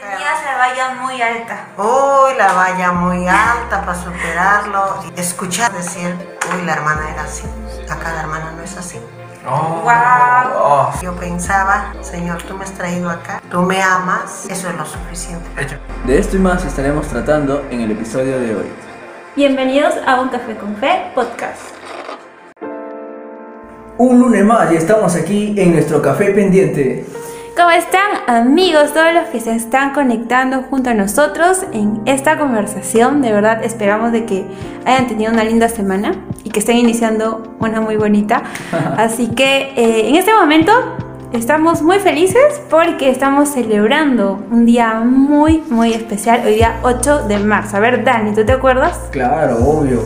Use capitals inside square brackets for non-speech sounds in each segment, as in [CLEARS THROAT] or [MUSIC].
Tenías la valla muy alta. Uy, la valla muy alta para superarlo. Escuchar decir, uy, la hermana era así. Acá la hermana no es así. Oh, Wow. oh. Yo pensaba, Señor, tú me has traído acá, tú me amas, eso es lo suficiente. De esto y más estaremos tratando en el episodio de hoy. Bienvenidos a Un Café con Fe podcast. Un lunes más y estamos aquí en nuestro café pendiente. ¿Cómo están amigos? Todos los que se están conectando junto a nosotros en esta conversación. De verdad esperamos de que hayan tenido una linda semana y que estén iniciando una muy bonita. [LAUGHS] Así que eh, en este momento estamos muy felices porque estamos celebrando un día muy muy especial, hoy día 8 de marzo. A ver Dani, ¿tú te acuerdas? Claro, obvio.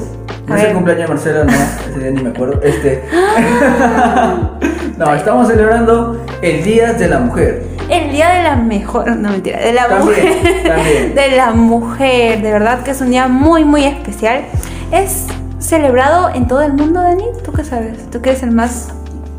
No es el cumpleaños de Marcela, no, ese día ni me acuerdo. Este. [LAUGHS] no, estamos celebrando el Día de la Mujer. El día de la mejor, no mentira, de la También, mujer. también. [LAUGHS] De la mujer, de verdad que es un día muy, muy especial. Es celebrado en todo el mundo, Dani. ¿Tú qué sabes? Tú que eres el más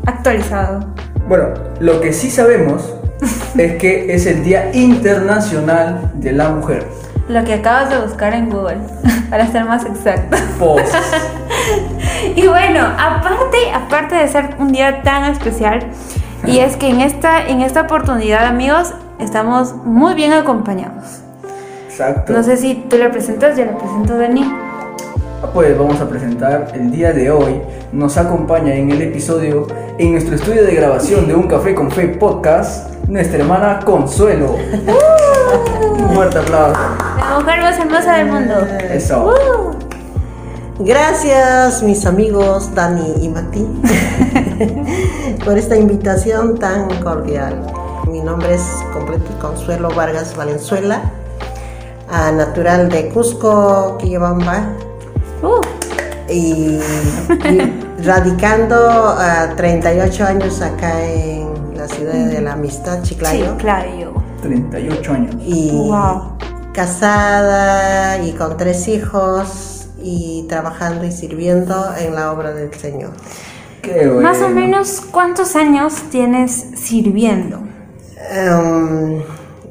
actualizado. Bueno, lo que sí sabemos [LAUGHS] es que es el Día Internacional de la Mujer. Lo que acabas de buscar en Google, [LAUGHS] para ser más exacto. Pues, [LAUGHS] Y bueno, aparte, aparte de ser un día tan especial, y es que en esta, en esta oportunidad, amigos, estamos muy bien acompañados. exacto. No sé si tú le presentas, yo le presento Dani. Pues vamos a presentar el día de hoy. Nos acompaña en el episodio, en nuestro estudio de grabación de Un Café con Fe podcast, nuestra hermana Consuelo. [LAUGHS] Un fuerte aplauso. La mujer más hermosa del mundo. Eso. Gracias, mis amigos Dani y Mati, [LAUGHS] por esta invitación tan cordial. Mi nombre es completo Consuelo Vargas Valenzuela, natural de Cusco, Quillabamba, Uh, y, y radicando a 38 años acá en la ciudad de la Amistad, Chiclayo. Chiclayo. 38 años. Y Wow. Casada y con tres hijos y trabajando y sirviendo en la obra del Señor. Qué bueno. Más o menos, ¿cuántos años tienes sirviendo? Em,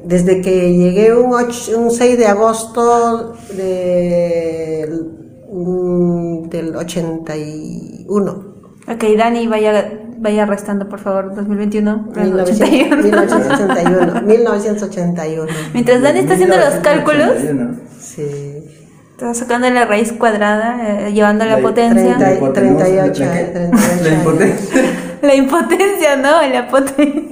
desde que llegué un, och- un 6 de agosto del, mm, del 81. Ok, Dani, vaya, vaya restando, por favor, 2021. 1981. 81. 1981. 1981. Mientras Dani está haciendo los cálculos, 1981. Sí. está sacando la raíz cuadrada, eh, llevando la La- potencia. 30 hipotenusa, 38, ¿la qué? 38 La impotencia. [LAUGHS] La impotencia, ¿no? La potencia.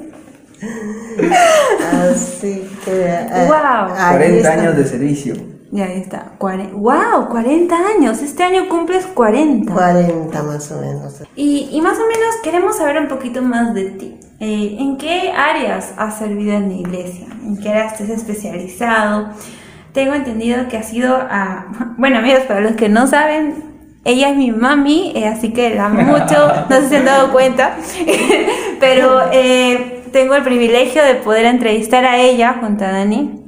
Así que. eh, Guau. ahí 40 está. años de servicio. Ya ahí está. Cuare- ¡Wow! 40 años. Este año cumples 40. 40 más o menos. Y, y más o menos queremos saber un poquito más de ti. Eh, ¿En qué áreas has servido en la iglesia? ¿En qué áreas te has especializado? Tengo entendido que has sido a... [LAUGHS] Bueno, amigos, para los que no saben, ella es mi mami, eh, así que la amo mucho, [LAUGHS] no sé si han dado cuenta, [LAUGHS] pero eh, tengo el privilegio de poder entrevistar a ella junto a Dani.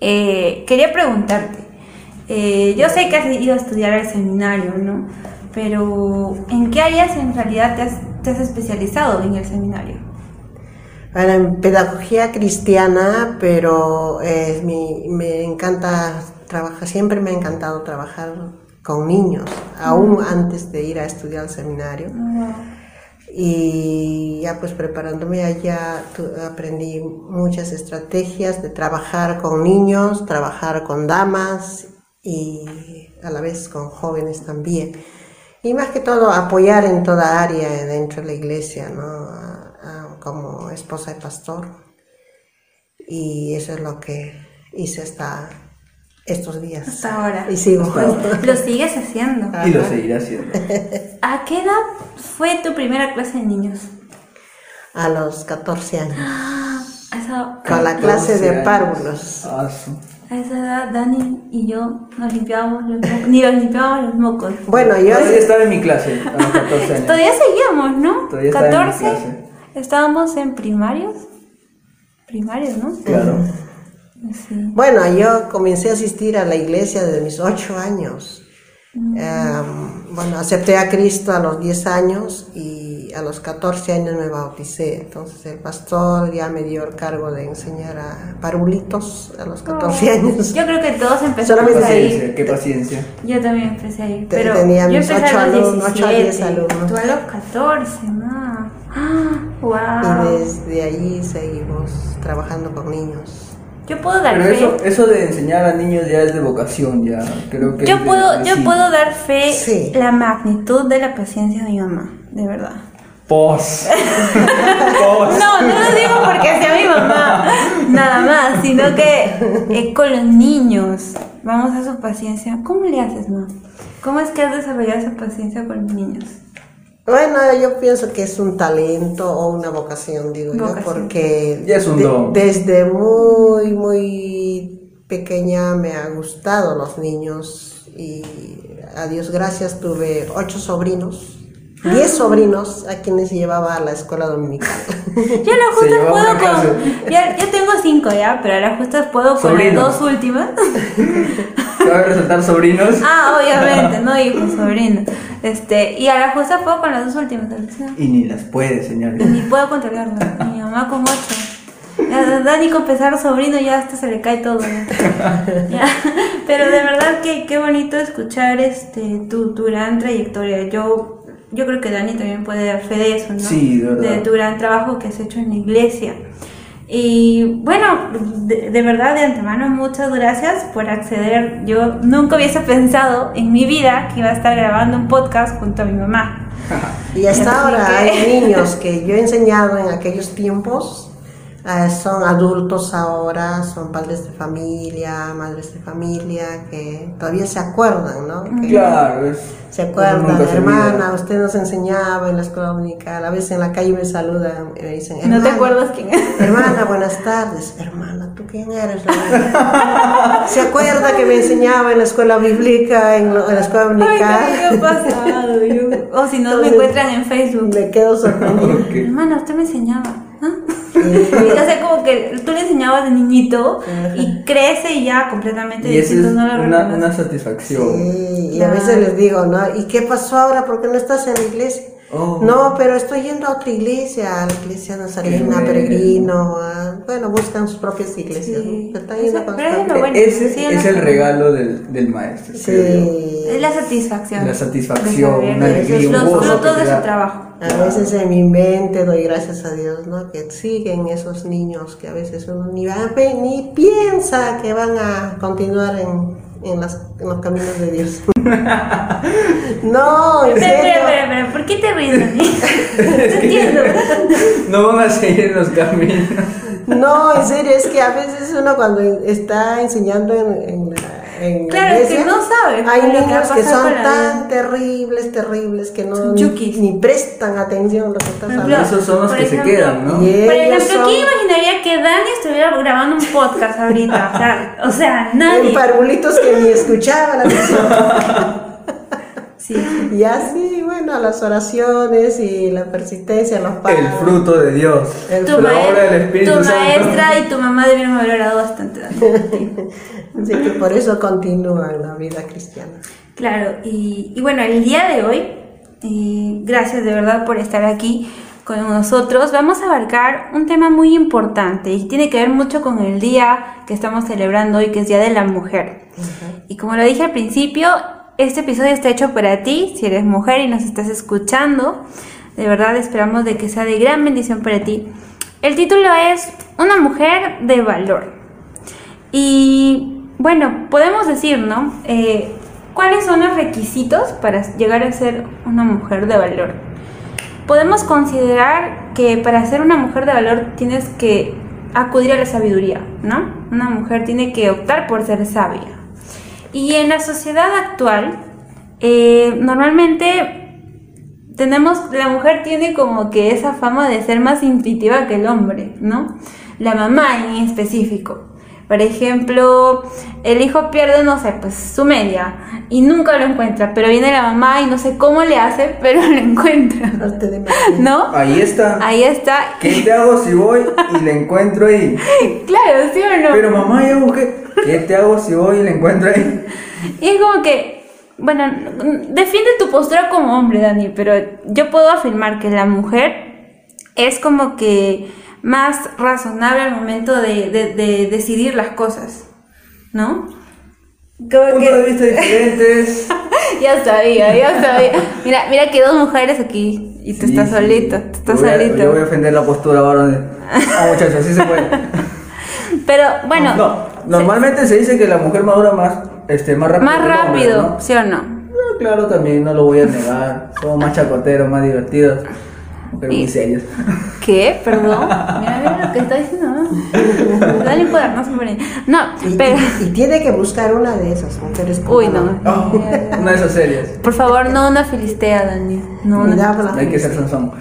Eh, quería preguntarte, eh, yo sé que has ido a estudiar al seminario, ¿no? Pero ¿en qué áreas en realidad te has, te has especializado en el seminario? Bueno, en pedagogía cristiana, pero eh, mi- me encanta trabajar, siempre me ha encantado trabajar con niños, aún antes de ir a estudiar al seminario. Y ya pues preparándome allá tu- aprendí muchas estrategias de trabajar con niños, trabajar con damas y a la vez con jóvenes también. Y más que todo apoyar en toda área dentro de la iglesia, ¿no? A- a- como esposa de pastor. Y eso es lo que hice hasta estos días. Hasta ahora. Y sigo. Lo sigues haciendo. Y lo seguiré haciendo. ¿A qué edad fue tu primera clase de niños? A los 14 años. [GASPS] A esa, Con la 14 clase de párvulos. Ah, a esa edad Dani y yo nos limpiábamos los mocos, ni nos limpiábamos los mocos. Bueno, yo Todavía estaba en mi clase a los 14 años. Todavía seguíamos, ¿no? Todavía estaba en mi 14. clase. Estábamos en primarios. Primarios, ¿no? Claro. Sí. Bueno, yo comencé a asistir a la iglesia desde mis ocho años. Em, bueno, acepté a Cristo a los 10 años y y a los 14 años me bauticé. Entonces el pastor ya me dio el cargo de enseñar a parulitos a los 14 años. Yo creo que todos empezamos Solamente ahí. Paciencia, qué paciencia. Yo también empecé ahí. Te- Pero tenía yo mis empecé ocho a los alumnos, ocho a 17. diez alumnos. Tú a los 14, no. [GASPS] Y Wow. desde allí seguimos trabajando con niños. Yo puedo dar Pero fe. eso, eso de enseñar a niños ya es de vocación, ya. Creo que Yo puedo, yo puedo dar fe Sí. la magnitud de la paciencia de mi mamá, de verdad. Pos. [LAUGHS] Pos. No, no lo digo porque sea mi mamá, nada más, sino que eh, con los niños, vamos a su paciencia. ¿Cómo le haces, no? ¿Cómo es que has desarrollado esa paciencia con los niños? Bueno, yo pienso que es un talento o una vocación, digo yo, porque Ya es un de- don. desde muy, muy pequeña me ha gustado los niños y a Dios gracias tuve ocho sobrinos, diez sobrinos a quienes llevaba a la escuela dominical. [LAUGHS] Yo a la llevaba puedo con. Ya, ya tengo cinco ya, pero a la justa puedo con las dos últimas. [LAUGHS] Cabe resaltar sobrinos. Ah, obviamente, [LAUGHS] no hijos, sobrinos. Este, y a la justa puedo con las dos últimas. ¿sabes? Y ni las puede, señores. Ni puedo controlarlo. Mi mamá con ocho. Dani con pesar sobrino ya hasta se le cae todo. [LAUGHS] Ya. Pero de verdad que qué bonito escuchar este tu, tu gran trayectoria. Yo, yo creo que Dani también puede dar fe de eso, ¿no? Sí, de verdad. tu gran trabajo que has hecho en la iglesia. Y bueno, de, de verdad de antemano muchas gracias por acceder. Yo nunca hubiese pensado en mi vida que iba a estar grabando un podcast junto a mi mamá. [LAUGHS] Y hasta Así ahora que- hay [LAUGHS] niños que yo he enseñado en aquellos tiempos, eh, son adultos ahora, son padres de familia, madres de familia, que todavía se acuerdan, ¿no? Que Claro, es. se acuerdan, hermana, usted nos enseñaba en la escuela dominical, a veces en la calle me saludan y me dicen, ¿No te "Hermana, acuerdas quién es? [LAUGHS] Hermana, buenas tardes. Hermana, ¿tú quién eres? hermana? [LAUGHS] ¿Se acuerda que me enseñaba en la escuela bíblica, en, lo- en la escuela Ay, dominical? ¿qué me ha pasado? Yo- O si no, me Entonces, encuentran en Facebook. Me quedo sorprendida. Ok. Hermana, usted me enseñaba. Y- O sea, como que tú le enseñabas de niñito y crece y ya completamente Y esa es distinto, no lo una, una satisfacción. Sí, y a veces les digo, ¿no? ¿Y qué pasó ahora? ¿Por qué no estás en la iglesia? Oh. No, pero estoy yendo a otra iglesia, a la iglesia nazarena, bueno. peregrino, a- bueno, buscan sus propias iglesias. Sí. ¿no? Están yendo pero es lo bueno. Ese Sí, es el regalo del, del maestro. Sí. Es la satisfacción. La satisfacción, de una alegría, los frutos de su trabajo. A veces en mi mente doy gracias a Dios, ¿no? Que siguen esos niños que a veces uno ni, va- ni piensa que van a continuar en, en, las- en los caminos de Dios. [LAUGHS] no, en Espera, espera, serio. espera, espera, ¿por qué te ríes? [LAUGHS] No entiendo. No van a seguir en los caminos. No, en serio, es que a veces uno cuando está enseñando en, en la, en la Claro, es que iglesia, no sabe hay niños que son tan terribles, terribles, que no Son ni, ni prestan atención a lo que ejemplo, hablando. Esos son los por que se ejemplo, quedan, ¿no? Y Por ejemplo, son- ¿quién imaginaría que Dani estuviera grabando un podcast ahorita? O sea, o sea En nadie. parvulitos que ni escuchaban la [LAUGHS] [LAUGHS] Sí. Y así, bueno, las oraciones y la persistencia, los padres. El fruto de Dios. El Tu, obra del Espíritu tu Santo. maestra y tu mamá debieron haber orado bastante. [LAUGHS] Así que por eso continúan la vida cristiana. Claro, y, y bueno, el día de hoy, y gracias de verdad por estar aquí con nosotros, vamos a abarcar un tema muy importante y tiene que ver mucho con el día que estamos celebrando hoy, que es Día de la Mujer. Y como lo dije al principio, este episodio está hecho para ti, si eres mujer y nos estás escuchando. De verdad esperamos de que sea de gran bendición para ti. El título es Una mujer de valor. Y bueno, podemos decir, ¿no? Eh, ¿Cuáles son los requisitos para llegar a ser una mujer de valor? Podemos considerar que para ser una mujer de valor tienes que acudir a la sabiduría, ¿no? Una mujer tiene que optar por ser sabia. Y en la sociedad actual, eh, normalmente tenemos, la mujer tiene como que esa fama de ser más intuitiva que el hombre, ¿no? La mamá en específico. Por ejemplo, el hijo pierde, no sé, pues su media y nunca lo encuentra, pero viene la mamá y no sé cómo le hace, [LAUGHS] pero lo encuentra, de magia. ¿no? Ahí está. Ahí está. ¿Qué te hago si voy y le encuentro ahí? [LAUGHS] Claro, ¿sí o no? Pero mamá, ya busqué. ¿Qué te hago si voy y le encuentro ahí? Y [LAUGHS] es como que bueno, defiende tu postura como hombre, Dani, pero yo puedo afirmar que la mujer es como que más razonable al momento de, de- de decidir las cosas, ¿no? Como Puntos que- de vista diferentes. [LAUGHS] ya sabía, ya sabía. Mira, mira que dos mujeres aquí y tú Sí, estás sí. solito, tú estás Yo voy a- solito. Yo voy a ofender la postura ahora. Ah, muchachos, así se puede. [LAUGHS] Pero bueno, No, normalmente se dice que la mujer madura más, este, más rápido. más hombre, rápido, ¿no? ¿sí o no? No, claro, también, no lo voy a negar. Somos más chacoteros, más divertidos. Pero muy Y- serios. ¿Qué? Perdón. Mira, mira lo que está diciendo. ¿no? Dale un cuadernazo por ahí. No, Y, pero. y- y tiene que buscar una de esas mujeres. como Uy, no. Oh, [LAUGHS] una de esas series. Por favor, no una filistea, Dani. No una. No hay que ser Sansón.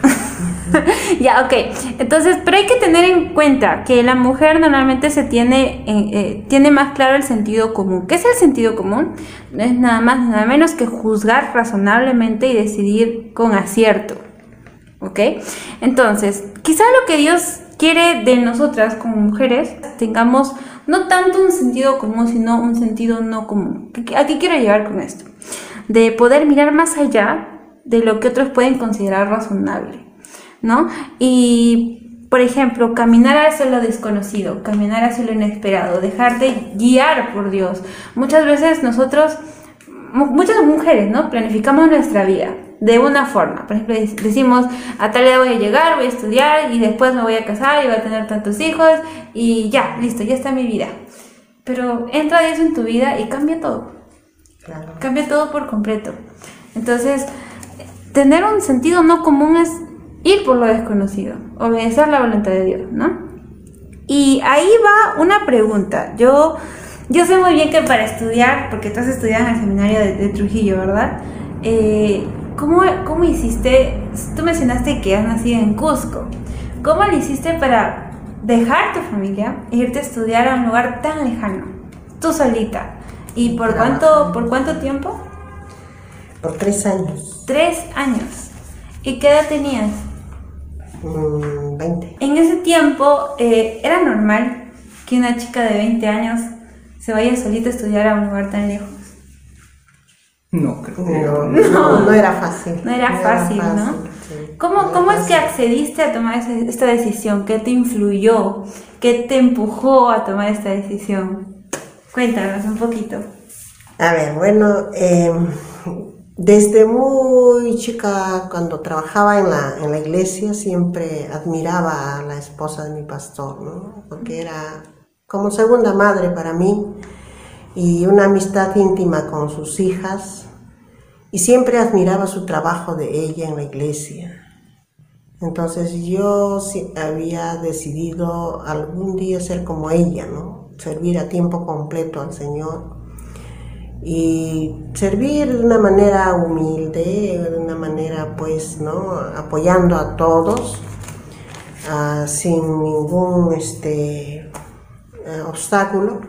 [LAUGHS] Ya, ok. Entonces, pero hay que tener en cuenta que la mujer normalmente se tiene, eh, eh, tiene más claro el sentido común. ¿Qué es el sentido común? No es nada más, nada menos que juzgar razonablemente y decidir con acierto. ¿Ok? Entonces, quizá lo que Dios quiere de nosotras como mujeres, tengamos no tanto un sentido común, sino un sentido no común. ¿Qué- ¿A qué quiero llegar con esto? De poder mirar más allá de lo que otros pueden considerar razonable. ¿No? Y, por ejemplo, caminar hacia lo desconocido, caminar hacia lo inesperado, dejarte guiar por Dios. Muchas veces nosotros, mu- muchas mujeres, ¿no? Planificamos nuestra vida de una forma. Por ejemplo, dec- decimos, a tal edad voy a llegar, voy a estudiar y después me voy a casar y voy a tener tantos hijos y ya, listo, ya está mi vida. Pero entra Dios en tu vida y cambia todo Claro. cambia todo por completo. Entonces, tener un sentido no común es ir por lo desconocido, obedecer la voluntad de Dios, ¿no? Y ahí va una pregunta. Yo, yo sé muy bien que para estudiar, porque tú has estudiado en el seminario de, de Trujillo, ¿verdad? Eh, ¿cómo, ¿Cómo hiciste? Tú mencionaste que has nacido en Cusco. ¿Cómo lo hiciste para dejar tu familia e irte a estudiar a un lugar tan lejano? Tú solita. ¿Y por cuánto, por cuánto tiempo? Por tres años. Tres años. ¿Y qué edad tenías? Mm, 20. En ese tiempo eh, era normal que una chica de 20 años se vaya solita a estudiar a un lugar tan lejos. No, creo. No, no, no era fácil. No era fácil, ¿no? sí. ¿Cómo, No cómo es que accediste a tomar esta decisión? ¿Qué te influyó? ¿Qué te empujó a tomar esta decisión? Cuéntanos un poquito. A ver, bueno, eh, desde muy chica, cuando trabajaba en la, en la iglesia, siempre admiraba a la esposa de mi pastor, ¿no? Porque era como segunda madre para mí y una amistad íntima con sus hijas y siempre admiraba su trabajo de ella en la iglesia. Entonces yo había decidido algún día ser como ella, ¿no? Servir a tiempo completo al Señor y servir de una manera humilde, de una manera pues, ¿no? Apoyando a todos, ah, sin ningún este, eh, obstáculo,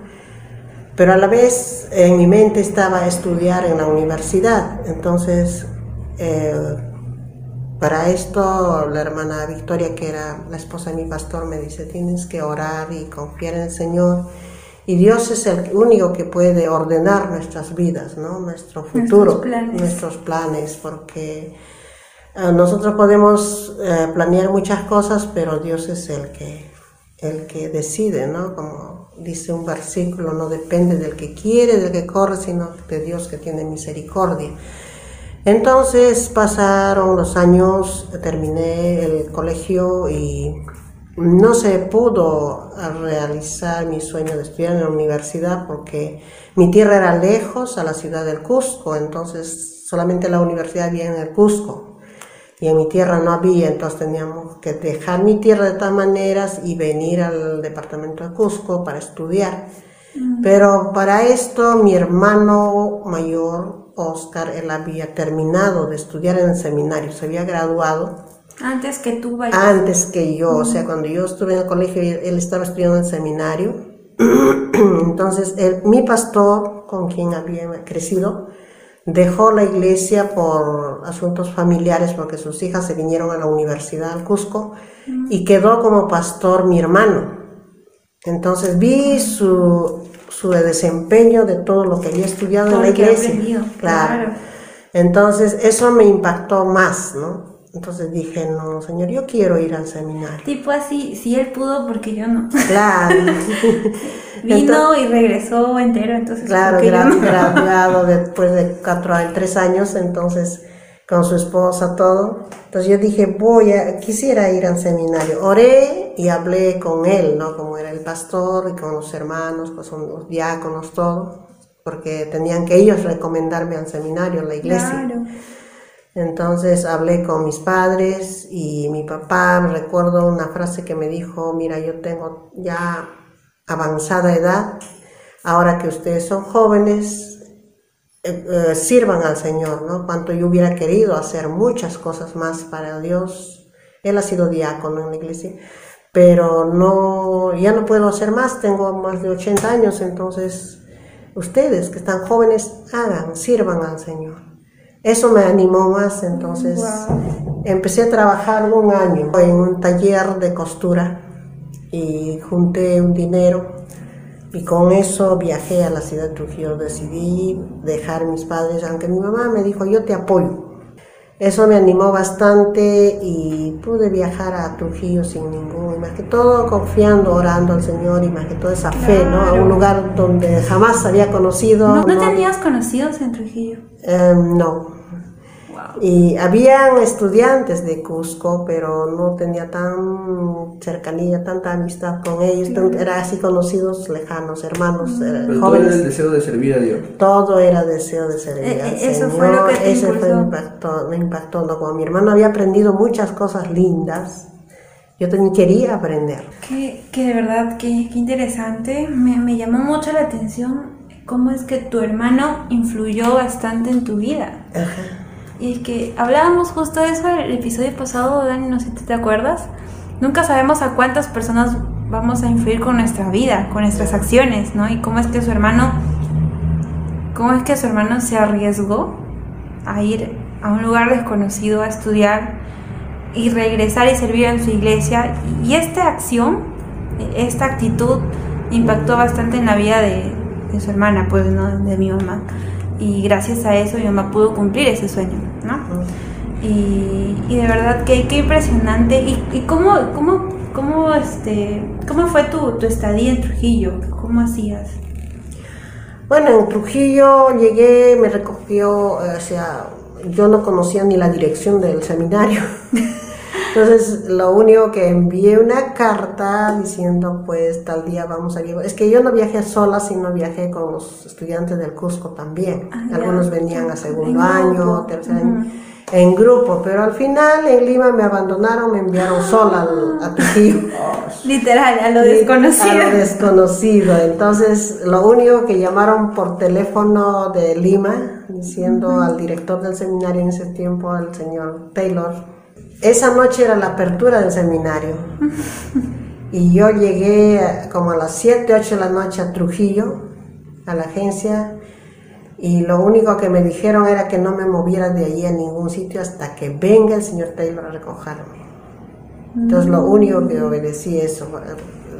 pero a la vez en mi mente estaba estudiar en la universidad, entonces eh, para esto la hermana Victoria, que era la esposa de mi pastor, me dice, tienes que orar y confiar en el Señor. Y Dios es el único que puede ordenar nuestras vidas, ¿no? Nuestro futuro, planes. nuestros planes, porque eh, nosotros podemos eh, planear muchas cosas, pero Dios es el que, el que decide, ¿no? Como dice un versículo, no depende del que quiere, del que corre, sino de Dios que tiene misericordia. Entonces pasaron los años, terminé el colegio y no se pudo realizar mi sueño de estudiar en la universidad porque mi tierra era lejos a la ciudad del Cusco, entonces solamente la universidad había en el Cusco y en mi tierra no había, entonces teníamos que dejar mi tierra de todas maneras y venir al departamento de Cusco para estudiar. Pero para esto mi hermano mayor, Oscar, él había terminado de estudiar en el seminario, se había graduado Antes que tú vayas. antes que yo, o sea, cuando yo estuve en el colegio, él estaba estudiando en el seminario. [CLEARS THROAT] Entonces, él- mi pastor, con quien había crecido, dejó la iglesia por asuntos familiares, porque sus hijas se vinieron a la universidad al Cusco, y quedó como pastor mi hermano. Entonces vi su, su desempeño de todo lo que había estudiado en la iglesia. aprendido, claro. Entonces, eso me impactó más, ¿no? Entonces dije, no, señor, yo quiero ir al seminario. Tipo así, si él pudo, porque yo no. Claro. [LAUGHS] Vino y regresó entero, entonces. Claro, ¿por qué yo gra- no? graduado después de cuatro tres años, entonces con su esposa, todo. Entonces yo dije, voy a, quisiera ir al seminario. Oré y hablé con él, ¿no? Como era el pastor y con los hermanos, pues son los diáconos, todo, porque tenían que ellos recomendarme al seminario, a la iglesia. Claro. Entonces hablé con mis padres y mi papá, recuerdo una frase que me dijo, mira, yo tengo ya avanzada edad, ahora que ustedes son jóvenes, eh, eh, sirvan al Señor, ¿no? Cuanto yo hubiera querido hacer muchas cosas más para Dios. Él ha sido diácono en la iglesia, pero no, ya no puedo hacer más, tengo más de 80 años, entonces ustedes que están jóvenes, hagan, sirvan al Señor. Eso me animó más, entonces empecé a trabajar un año en un taller de costura y junté un dinero y con eso viajé a la ciudad de Trujillo. Decidí dejar a mis padres, aunque mi mamá me dijo, yo te apoyo. Eso me animó bastante y pude viajar a Trujillo sin ningún, y más que todo confiando, orando al Señor y más que todo esa fe, ¿no? A un lugar donde jamás había conocido. ¿No, no no- tenías conocidos en Trujillo? Em, no. Wow. Y habían estudiantes de Cusco, pero no tenía tan cercanía, tanta amistad con ellos. tan- Era así conocidos, lejanos, hermanos, eh, Pero todo era el jóvenes. deseo de servir a Dios. Todo era deseo de servir Eh, al eh, eso Señor. fue lo que te Ese fue me impactó, me impactó, ¿no? Como mi hermano había aprendido muchas cosas lindas, yo también quería aprender. Que, que de verdad, que, que interesante. Me, me llamó mucho la atención cómo es que tu hermano influyó bastante en tu vida. Y es que hablábamos justo de eso el episodio pasado, Dani, no sé si te acuerdas. Nunca sabemos a cuántas personas vamos a influir con nuestra vida, con nuestras acciones, ¿no? Y cómo es que su hermano, cómo es que su hermano se arriesgó a ir a un lugar desconocido a estudiar y regresar y servir en su iglesia. Y esta acción, esta actitud impactó bastante en la vida de, de su hermana, pues, ¿no? De mi mamá. Y gracias a eso mi mamá pudo cumplir ese sueño, ¿no? Y, y de verdad que qué impresionante. ¿Y, y cómo, cómo, cómo, este, cómo fue tu, tu estadía en Trujillo? ¿Cómo hacías? Bueno, en Trujillo llegué, me recogió, eh, o sea, yo no conocía ni la dirección del seminario. [LAUGHS] Entonces, lo único que envié una carta diciendo, pues, tal día vamos a ir. Es que yo no viajé sola, sino viajé con los estudiantes del Cusco también. Ah. Algunos venían a segundo En año, tercer año, en grupo. Pero al final, en Lima me abandonaron, me enviaron sola al- a Trujillo. [LAUGHS] Literal, a lo A desconocido. lo desconocido. Entonces, lo único que llamaron por teléfono de Lima, diciendo al director del seminario en ese tiempo, al señor Taylor, esa noche era la apertura del seminario. Y yo llegué como a las 7, 8 de la noche a Trujillo, a la agencia, y lo único que me dijeron era que no me moviera de allí a ningún sitio hasta que venga el señor Taylor a recogerme. Entonces lo único que obedecí eso,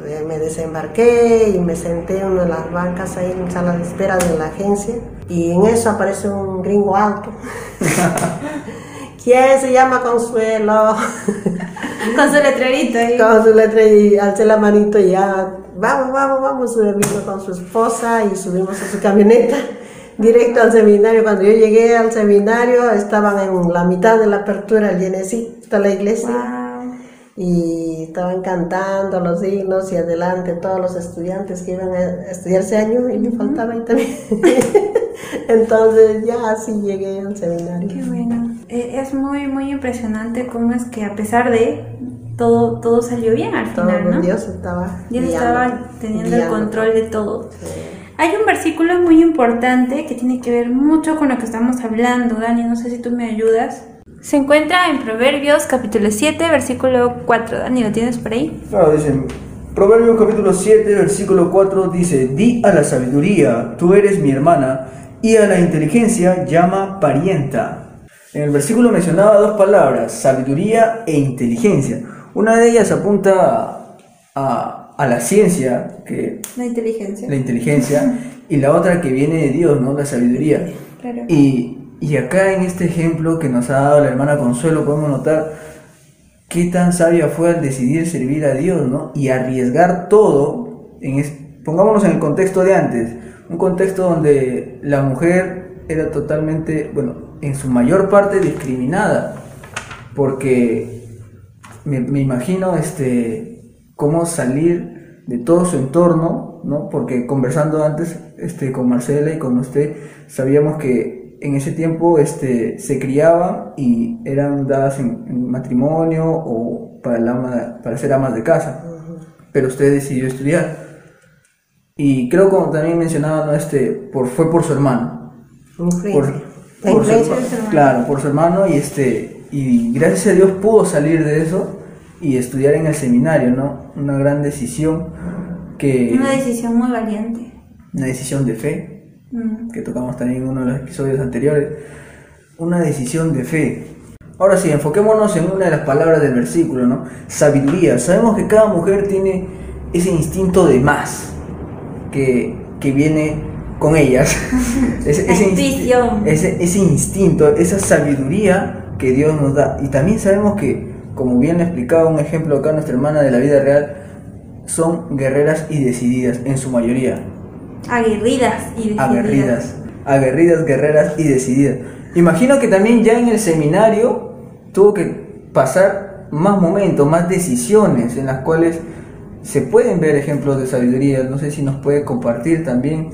eh, me desembarqué y me senté en una de las bancas ahí en sala de espera de la agencia y en eso aparece un gringo alto. [LAUGHS] ¿Quién se llama Consuelo? [LAUGHS] Con su letrerito ahí. con su letra y alcé la manito y ya, vamos, vamos, vamos, vino con su esposa y subimos a su camioneta directo al seminario. Cuando yo llegué al seminario estaban en la mitad de la apertura, llenecita la iglesia. Wow. y estaban cantando los himnos y adelante todos los estudiantes que iban a estudiar ese año y me faltaba ahí también. [LAUGHS] Entonces ya así llegué al seminario. Qué bueno. Eh, es muy, muy impresionante cómo es que a pesar de todo, todo salió bien al Todo final, ¿no? Dios estaba Dios guiando, estaba teniendo el guiando. control de todo. Sí. Hay un versículo muy importante que tiene que ver mucho con lo que estamos hablando, Dani, no sé si tú me ayudas. Se encuentra en Proverbios capítulo 7, versículo 4. Dani, ¿lo tienes por ahí? Claro, dice, Proverbios capítulo 7, versículo 4 dice, di a la sabiduría, tú eres mi hermana, y a la inteligencia llama parienta. En el versículo mencionaba dos palabras, sabiduría e inteligencia. Una de ellas apunta a a la ciencia, que La inteligencia. la inteligencia, y la otra que viene de Dios, ¿no? La sabiduría. Claro. Y, y acá en este ejemplo que nos ha dado la hermana Consuelo podemos notar qué tan sabia fue al decidir servir a Dios, ¿no? Y arriesgar todo, en es- pongámonos en el contexto de antes, un contexto donde la mujer era totalmente, bueno, en su mayor parte discriminada, porque me, me imagino este, cómo salir de todo su entorno, ¿no? Porque conversando antes este, con Marcela y con usted, sabíamos que en ese tiempo este, se criaban y eran dadas en, en matrimonio o para, el ama- para ser amas de casa, pero usted decidió estudiar. Y creo como también mencionaba, ¿no? este, por, fue por su hermano. Por- La por su hermano. Claro, por su hermano y este y gracias a Dios pudo salir de eso y estudiar en el seminario, ¿no? Una gran decisión que Una decisión muy valiente. una decisión de fe Mm. que tocamos también en uno de los episodios anteriores, una decisión de fe. Ahora sí, enfoquémonos en una de las palabras del versículo, ¿no? Sabiduría. Sabemos que cada mujer tiene ese instinto de más que, que viene con ellas. [LAUGHS] ese, ese, ese instinto, esa sabiduría que Dios nos da. Y también sabemos que, como bien le explicaba un ejemplo acá nuestra hermana de la vida real, son guerreras y decididas en su mayoría Aguerridas y decididas. aguerridas, aguerridas, guerreras y decididas. Imagino que también ya en el seminario tuvo que pasar más momentos, más decisiones en las cuales se pueden ver ejemplos de sabiduría. No sé si nos puede compartir también.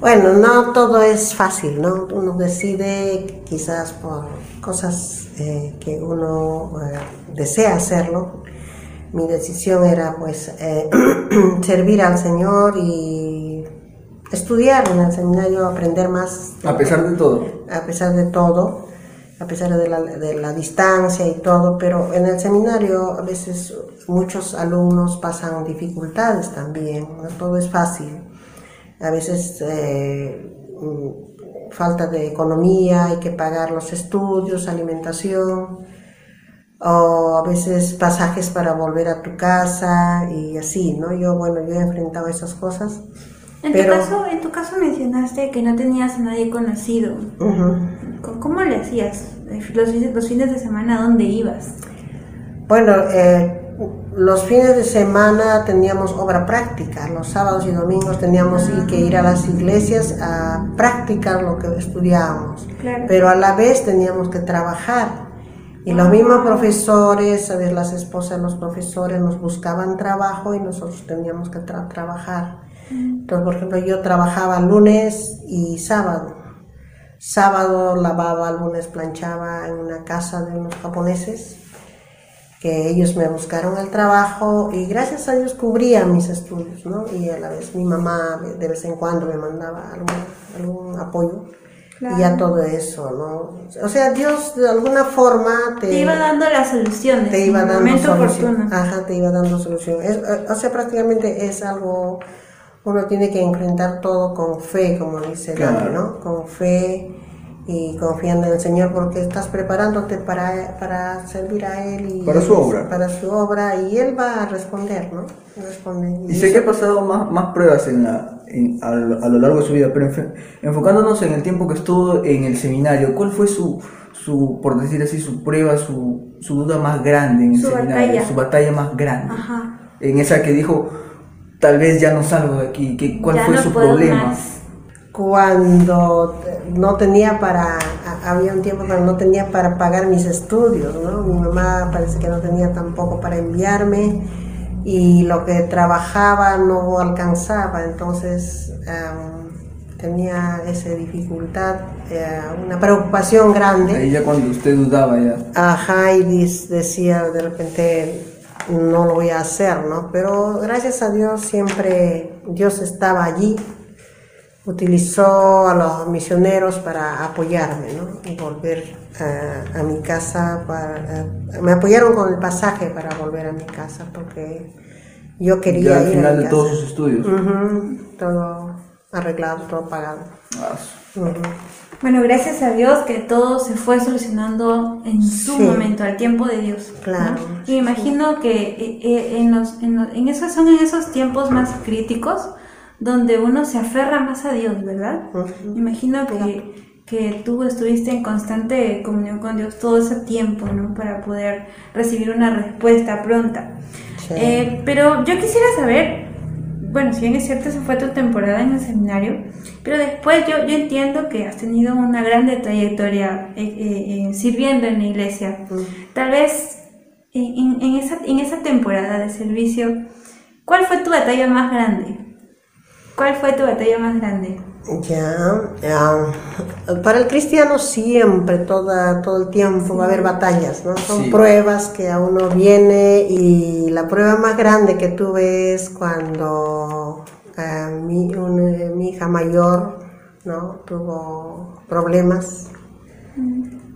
Bueno, no todo es fácil, ¿no? Uno decide quizás por cosas eh, que uno eh, desea hacerlo. Mi decisión era pues eh, [CLEARS THROAT] servir al Señor y estudiar en el seminario, aprender más A pesar de todo. a pesar de todo, a pesar de la, de la distancia y todo, pero en el seminario a veces muchos alumnos pasan dificultades también, no todo es fácil. A veces eh, falta de economía, hay que pagar los estudios, alimentación, o a veces pasajes para volver a tu casa y así, ¿no? Yo, bueno, yo he enfrentado esas cosas. En, pero, tu caso, en tu caso mencionaste que no tenías a nadie conocido. ¿Cómo- ¿Cómo le hacías? Los, fines- los fines de semana, ¿a dónde ibas? Bueno, eh, los fines de semana teníamos obra práctica, los sábados y domingos teníamos que ir a las iglesias a practicar lo que estudiábamos, Claro. pero a la vez teníamos que trabajar. Y los mismos profesores, ¿sabes? las esposas de los profesores nos buscaban trabajo y nosotros teníamos que tra- trabajar. Entonces, por ejemplo, yo trabajaba lunes y sábado. Sábado lavaba, lunes planchaba en una casa de unos japoneses que ellos me buscaron el trabajo y gracias a Dios cubría mis estudios, ¿no? Y a la vez mi mamá de vez en cuando me mandaba algún, algún apoyo y ya todo eso, ¿no? O sea, Dios de alguna forma te, Te iba dando las soluciones te iba dando momento solución. oportuno. Ajá, te iba dando solución. Es, eh, o sea, prácticamente es algo, uno tiene que enfrentar todo con fe, como dice Claro. Dante, ¿no? Con fe y confiando en el Señor porque estás preparándote para, para servir a Él y Para su obra. para su obra y Él va a responder, ¿no? Responde. Y sé que ha pasado más, más pruebas en la, en- a, lo, a lo largo de su vida, pero enf- enfocándonos en el tiempo que estuvo en el seminario, ¿cuál fue su, su por decir así, su prueba, su, su duda más grande en el Su seminario? batalla. Su batalla más grande. Ajá. En esa que dijo, tal vez ya no salgo de aquí, ¿qué, ¿cuál Ya fue no su puedo problema? más. Cuando no tenía para, había un tiempo cuando no tenía para pagar mis estudios, ¿no? Mi mamá parece que no tenía tampoco para enviarme y lo que trabajaba no alcanzaba, entonces em, tenía esa dificultad, eh, una preocupación grande. Ahí ya cuando usted dudaba ya. Ajá, y decía de repente, no lo voy a hacer, ¿no? Pero gracias a Dios siempre Dios estaba allí, utilizó a los misioneros para apoyarme, ¿no? Y volver a, a mi casa, para, a- me apoyaron con el pasaje para volver a mi casa, porque yo quería Ya al ir a final mi de casa. todos sus estudios. Ujú, todo, arreglado, todo pagado. Ah. Bueno, gracias a Dios que todo se fue solucionando en su Sí. momento, al tiempo de Dios. ¿no? Claro, Y me imagino que eh, eh, en, los, en, los- en esos, son en esos tiempos más críticos donde uno se aferra más a Dios, ¿verdad? Imagino que, que tú estuviste en constante comunión con Dios todo ese tiempo, ¿no? Para poder recibir una respuesta pronta. Sí. Eh, pero yo quisiera saber, bueno, si bien es cierto, esa fue tu temporada en el seminario, pero después yo, yo entiendo que has tenido una grande trayectoria eh, eh, sirviendo en la iglesia. Tal vez en esa, en esa temporada de servicio, ¿cuál fue tu batalla más grande? ¿Cuál fue tu batalla más grande? Ya, ya. Para el cristiano siempre, toda, todo el tiempo va a haber batallas, ¿no? Son Sí. pruebas que a uno viene y la prueba más grande que tuve es cuando eh, mi, un- mi hija mayor, ¿no? Tuvo problemas,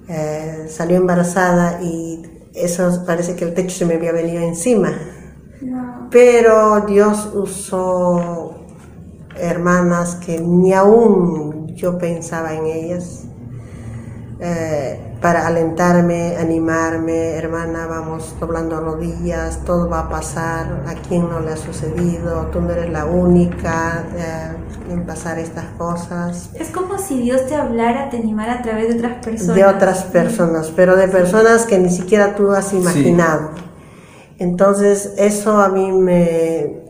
eh, salió embarazada y eso parece que el techo se me había venido encima. Pero Dios usó hermanas que ni aún yo pensaba en ellas eh, para alentarme, animarme, hermana, vamos doblando rodillas, todo va a pasar, a quien no le ha sucedido, tú no eres la única eh, en pasar estas cosas. Es como si Dios te hablara, te animara a través de otras personas. De otras personas, pero de personas que ni siquiera tú has imaginado. Entonces, eso a mí me...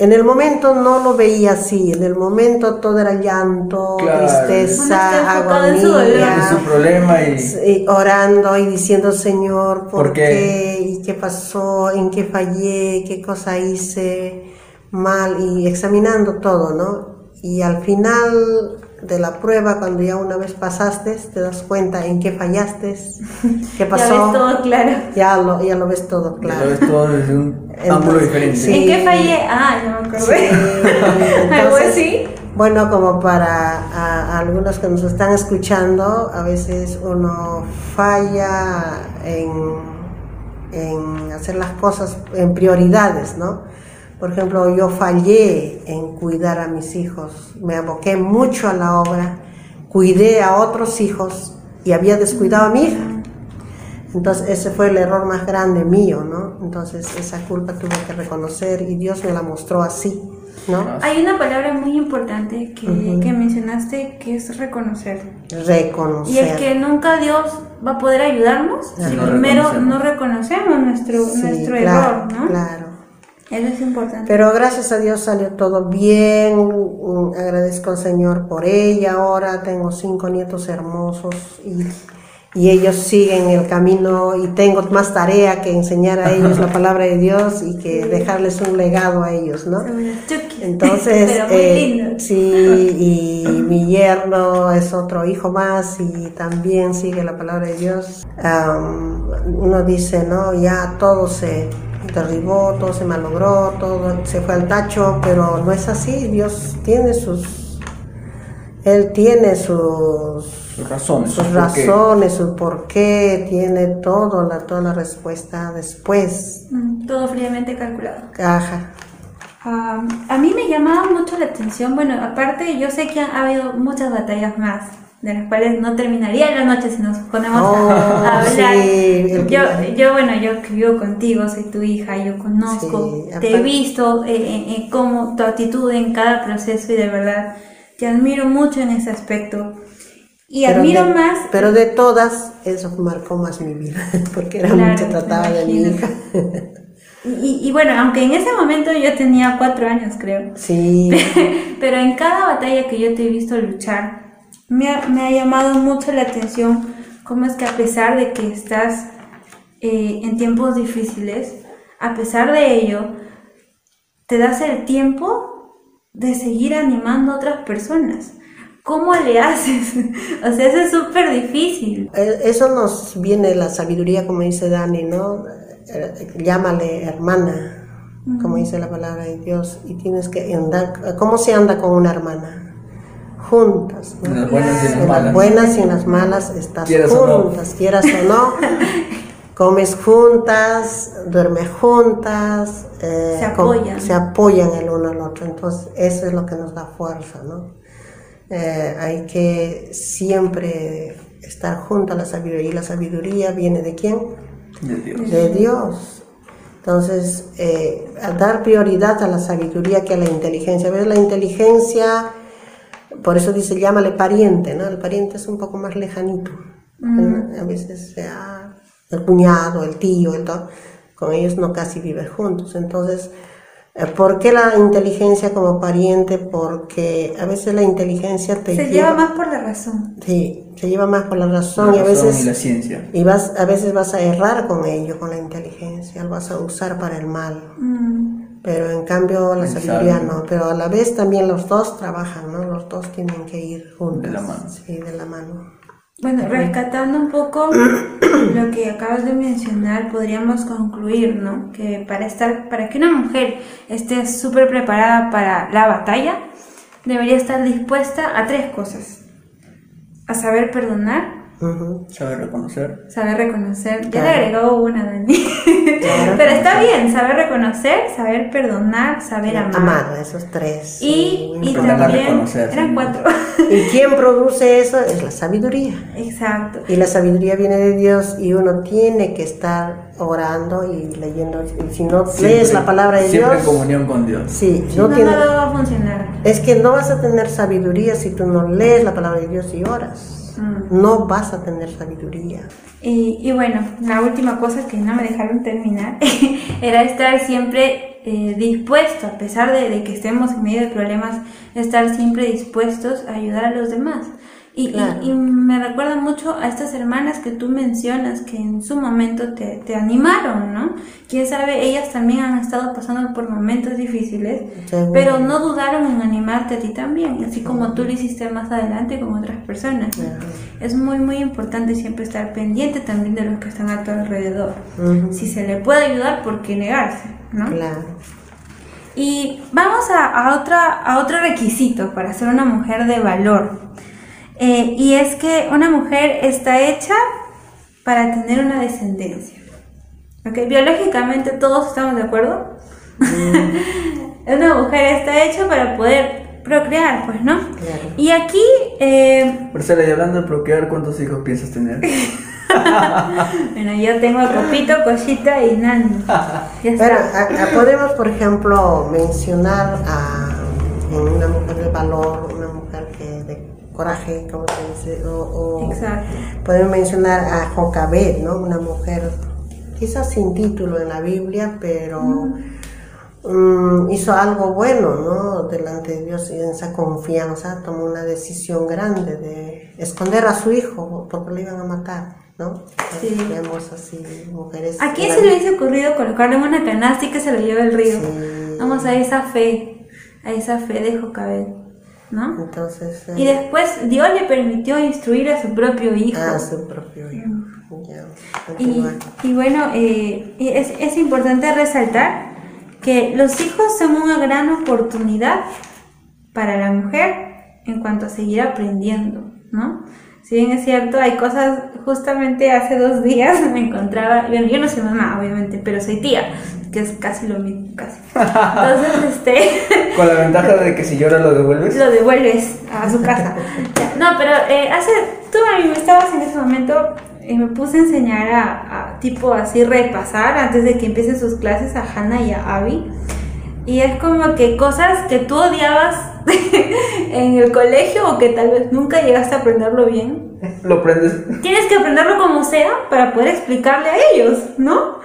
En el momento no lo veía así, en el momento todo era llanto, Claro. Tristeza, en agonía, su problema y y orando y diciendo, Señor, ¿por, ¿Por qué? qué? ¿Y qué pasó? ¿En qué fallé? ¿Qué cosa hice mal? Y examinando todo, ¿no? Y al final de la prueba, cuando ya una vez pasaste, te das cuenta en qué fallaste, qué [LAUGHS] Ya pasó. ves todo claro. Ya lo, ya lo ves todo lo claro. ves todo desde un Entonces, ángulo diferente. sí. ¿En qué fallé? Ah, ya me acordé. [LAUGHS] Algo así. Bueno, como para a- a algunos que nos están escuchando, a veces uno falla en, en hacer las cosas en prioridades, ¿no? Por ejemplo, yo fallé en cuidar a mis hijos, me aboqué mucho a la obra, cuidé a otros hijos y había descuidado a mi hija. Entonces ese fue el error más grande mío, ¿no? Entonces esa culpa tuve que reconocer y Dios me la mostró así, ¿no? Hay una palabra muy importante que, que mencionaste que es reconocer. Reconocer. Y es que nunca Dios va a poder ayudarnos si No primero reconocemos. no reconocemos nuestro, Sí, nuestro claro, error, ¿no? Claro. Eso es importante. Pero gracias a Dios salió todo bien. mm, Agradezco al Señor por ella. Ahora tengo cinco nietos hermosos y, y ellos siguen el camino y tengo más tarea que enseñar a ellos la [LAUGHS] palabra de Dios y que dejarles un legado a ellos, ¿no? Entonces, [LAUGHS] Pero muy eh, sí, y mi yerno es otro hijo más y también sigue la palabra de Dios. Am, uno dice, no, ya todo se derribó, todo se malogró, todo se fue al tacho, pero no es así. Dios tiene sus, Él tiene sus, Sus razones. sus su porqué. razones, su porqué, tiene todo, la, toda la respuesta después. Mm, Todo fríamente calculado. Caja. Ah, a mí me llamaba mucho la atención, bueno, aparte yo sé que ha habido muchas batallas más, de las cuales no terminaría la noche si nos ponemos a- Oh, a, [LAUGHS] hablar. sí, yo, yo, bueno, yo vivo contigo, soy tu hija, yo conozco, Sí, te he visto eh, eh, eh, cómo tu actitud en cada proceso y de verdad te admiro mucho en ese aspecto. Y Pero admiro de- más Pero de todas, eso marcó más mi vida, [LAUGHS] porque era Claro, mucho, trataba de mi hija. Y, y bueno, aunque en ese momento yo tenía cuatro años, creo. Sí, [LAUGHS] Pero en cada batalla que yo te he visto luchar, me ha, me ha llamado mucho la atención cómo es que a pesar de que estás eh, en tiempos difíciles, a pesar de ello, te das el tiempo de seguir animando a otras personas. ¿Cómo le haces? [LAUGHS] o sea, eso es súper difícil. Eh, eso nos viene la sabiduría, como dice Dani, ¿no? Eh, Llámale hermana, como dice la palabra de Dios, y tienes que andar, ¿cómo se anda con una hermana? Juntas, ¿no? En las buenas y en las En las malas. buenas y en las malas estás Quieras o no. juntas, quieras o no. [LAUGHS] comes juntas, duermes juntas, eh, Se apoyan. se apoyan el uno al otro. Entonces, eso es lo que nos da fuerza, ¿no? Eh, hay que siempre estar junto a la sabiduría. Y la sabiduría viene de quién? De Dios. de Dios. Entonces, eh, a dar prioridad a la sabiduría que a la inteligencia. A veces la inteligencia, por eso dice, llámale pariente, ¿no? El pariente es un poco más lejanito. A veces sea el cuñado, el tío, el todo. Con ellos no casi vives juntos. Entonces, eh, ¿por qué la inteligencia como pariente? Porque a veces la inteligencia te Se lleva más por la razón. Sí, se lleva más por la razón y a razón veces... y la ciencia. Y vas, a veces vas a errar con ello, con la inteligencia, lo vas a usar para el mal. Mm, Pero en cambio la Pensar, sabiduría ¿no? no. Pero a la vez también los dos trabajan, ¿no? Los dos tienen que ir juntos. De la mano. Sí, de la mano. Bueno, rescatando un poco [CLEARS THROAT] lo que acabas de mencionar, podríamos concluir, ¿no? Que para estar, para que una mujer esté súper preparada para la batalla, debería estar dispuesta a tres cosas: a saber perdonar, Ujú. Saber reconocer. saber reconocer. Ya le agregó una, Dani. Claro. Pero está bien, saber reconocer, saber perdonar, saber amar. Amar, esos tres. Y, y también eran cuatro. ¿Y quién produce eso? Es la sabiduría. Exacto. Y la sabiduría viene de Dios y uno tiene que estar orando y leyendo. Y si no Siempre- lees la palabra de Siempre Dios, en comunión con Dios. sí, Si no no, tiene- no va a funcionar. Es que no vas a tener sabiduría si tú no lees la palabra de Dios y oras. Mm. No vas a tener sabiduría. Y, y bueno, la última cosa que no me dejaron terminar [LAUGHS] era estar siempre eh, dispuesto, a pesar de, de que estemos en medio de problemas, estar siempre dispuestos a ayudar a los demás. Y, y- Claro. y me recuerda mucho a estas hermanas que tú mencionas que en su momento te, te animaron, ¿no? Quién sabe, ellas también han estado pasando por momentos difíciles, Seguro. pero no dudaron en animarte a ti también, así como tú lo hiciste más adelante con otras personas. Es muy, muy importante siempre estar pendiente también de los que están a tu alrededor. Si se le puede ayudar, ¿por qué negarse? ¿no? Claro. Y vamos a, a otra, a otro requisito para ser una mujer de valor. Eh, y es que una mujer está hecha para tener una descendencia. ¿Ok? Biológicamente todos estamos de acuerdo. [LAUGHS] una mujer está hecha para poder procrear, pues, ¿no? Claro. Y aquí eh, Marcela, y hablando de procrear, ¿cuántos hijos piensas tener? [LAUGHS] Bueno, yo tengo a Copito, Cosita y Nani. [LAUGHS] Ya Pero está. a- a- podemos, por ejemplo, mencionar a en una mujer de valor, una mujer coraje, como se dice, o, o podemos mencionar a Jocabed, ¿no? Una mujer quizás sin título en la Biblia, pero mm, hizo algo bueno, ¿no? Delante de Dios y en esa confianza tomó una decisión grande de esconder a su hijo porque lo iban a matar, ¿no? Sí. Vemos así mujeres. ¿A quién se le hubiese ocurrido colocarlo en una canasta y que se lo lleve el río? Sí. Vamos a esa fe, a esa fe de Jocabed, ¿no? Entonces, eh, Y después Dios le permitió instruir a su propio hijo. a su propio hijo. Y, y bueno, eh, es, es importante resaltar que los hijos son una gran oportunidad para la mujer en cuanto a seguir aprendiendo, ¿no? Si bien es cierto, hay cosas, justamente hace dos días [LAUGHS] me encontraba, bueno, yo no soy mamá, obviamente, pero soy tía, que es casi lo mismo, casi. [LAUGHS] Entonces, este, [LAUGHS] Con la ventaja de que si llora lo devuelves. lo devuelves a su casa. [LAUGHS] No, pero eh, hace, tú a mí me estabas en ese momento y me puse a enseñar a, a, tipo así repasar antes de que empiecen sus clases a Hannah y a Abby. Y es como que cosas que tú odiabas en el colegio o que tal vez nunca llegaste a aprenderlo bien. Lo prendes. Tienes que aprenderlo como sea para poder explicarle a ellos, ¿no?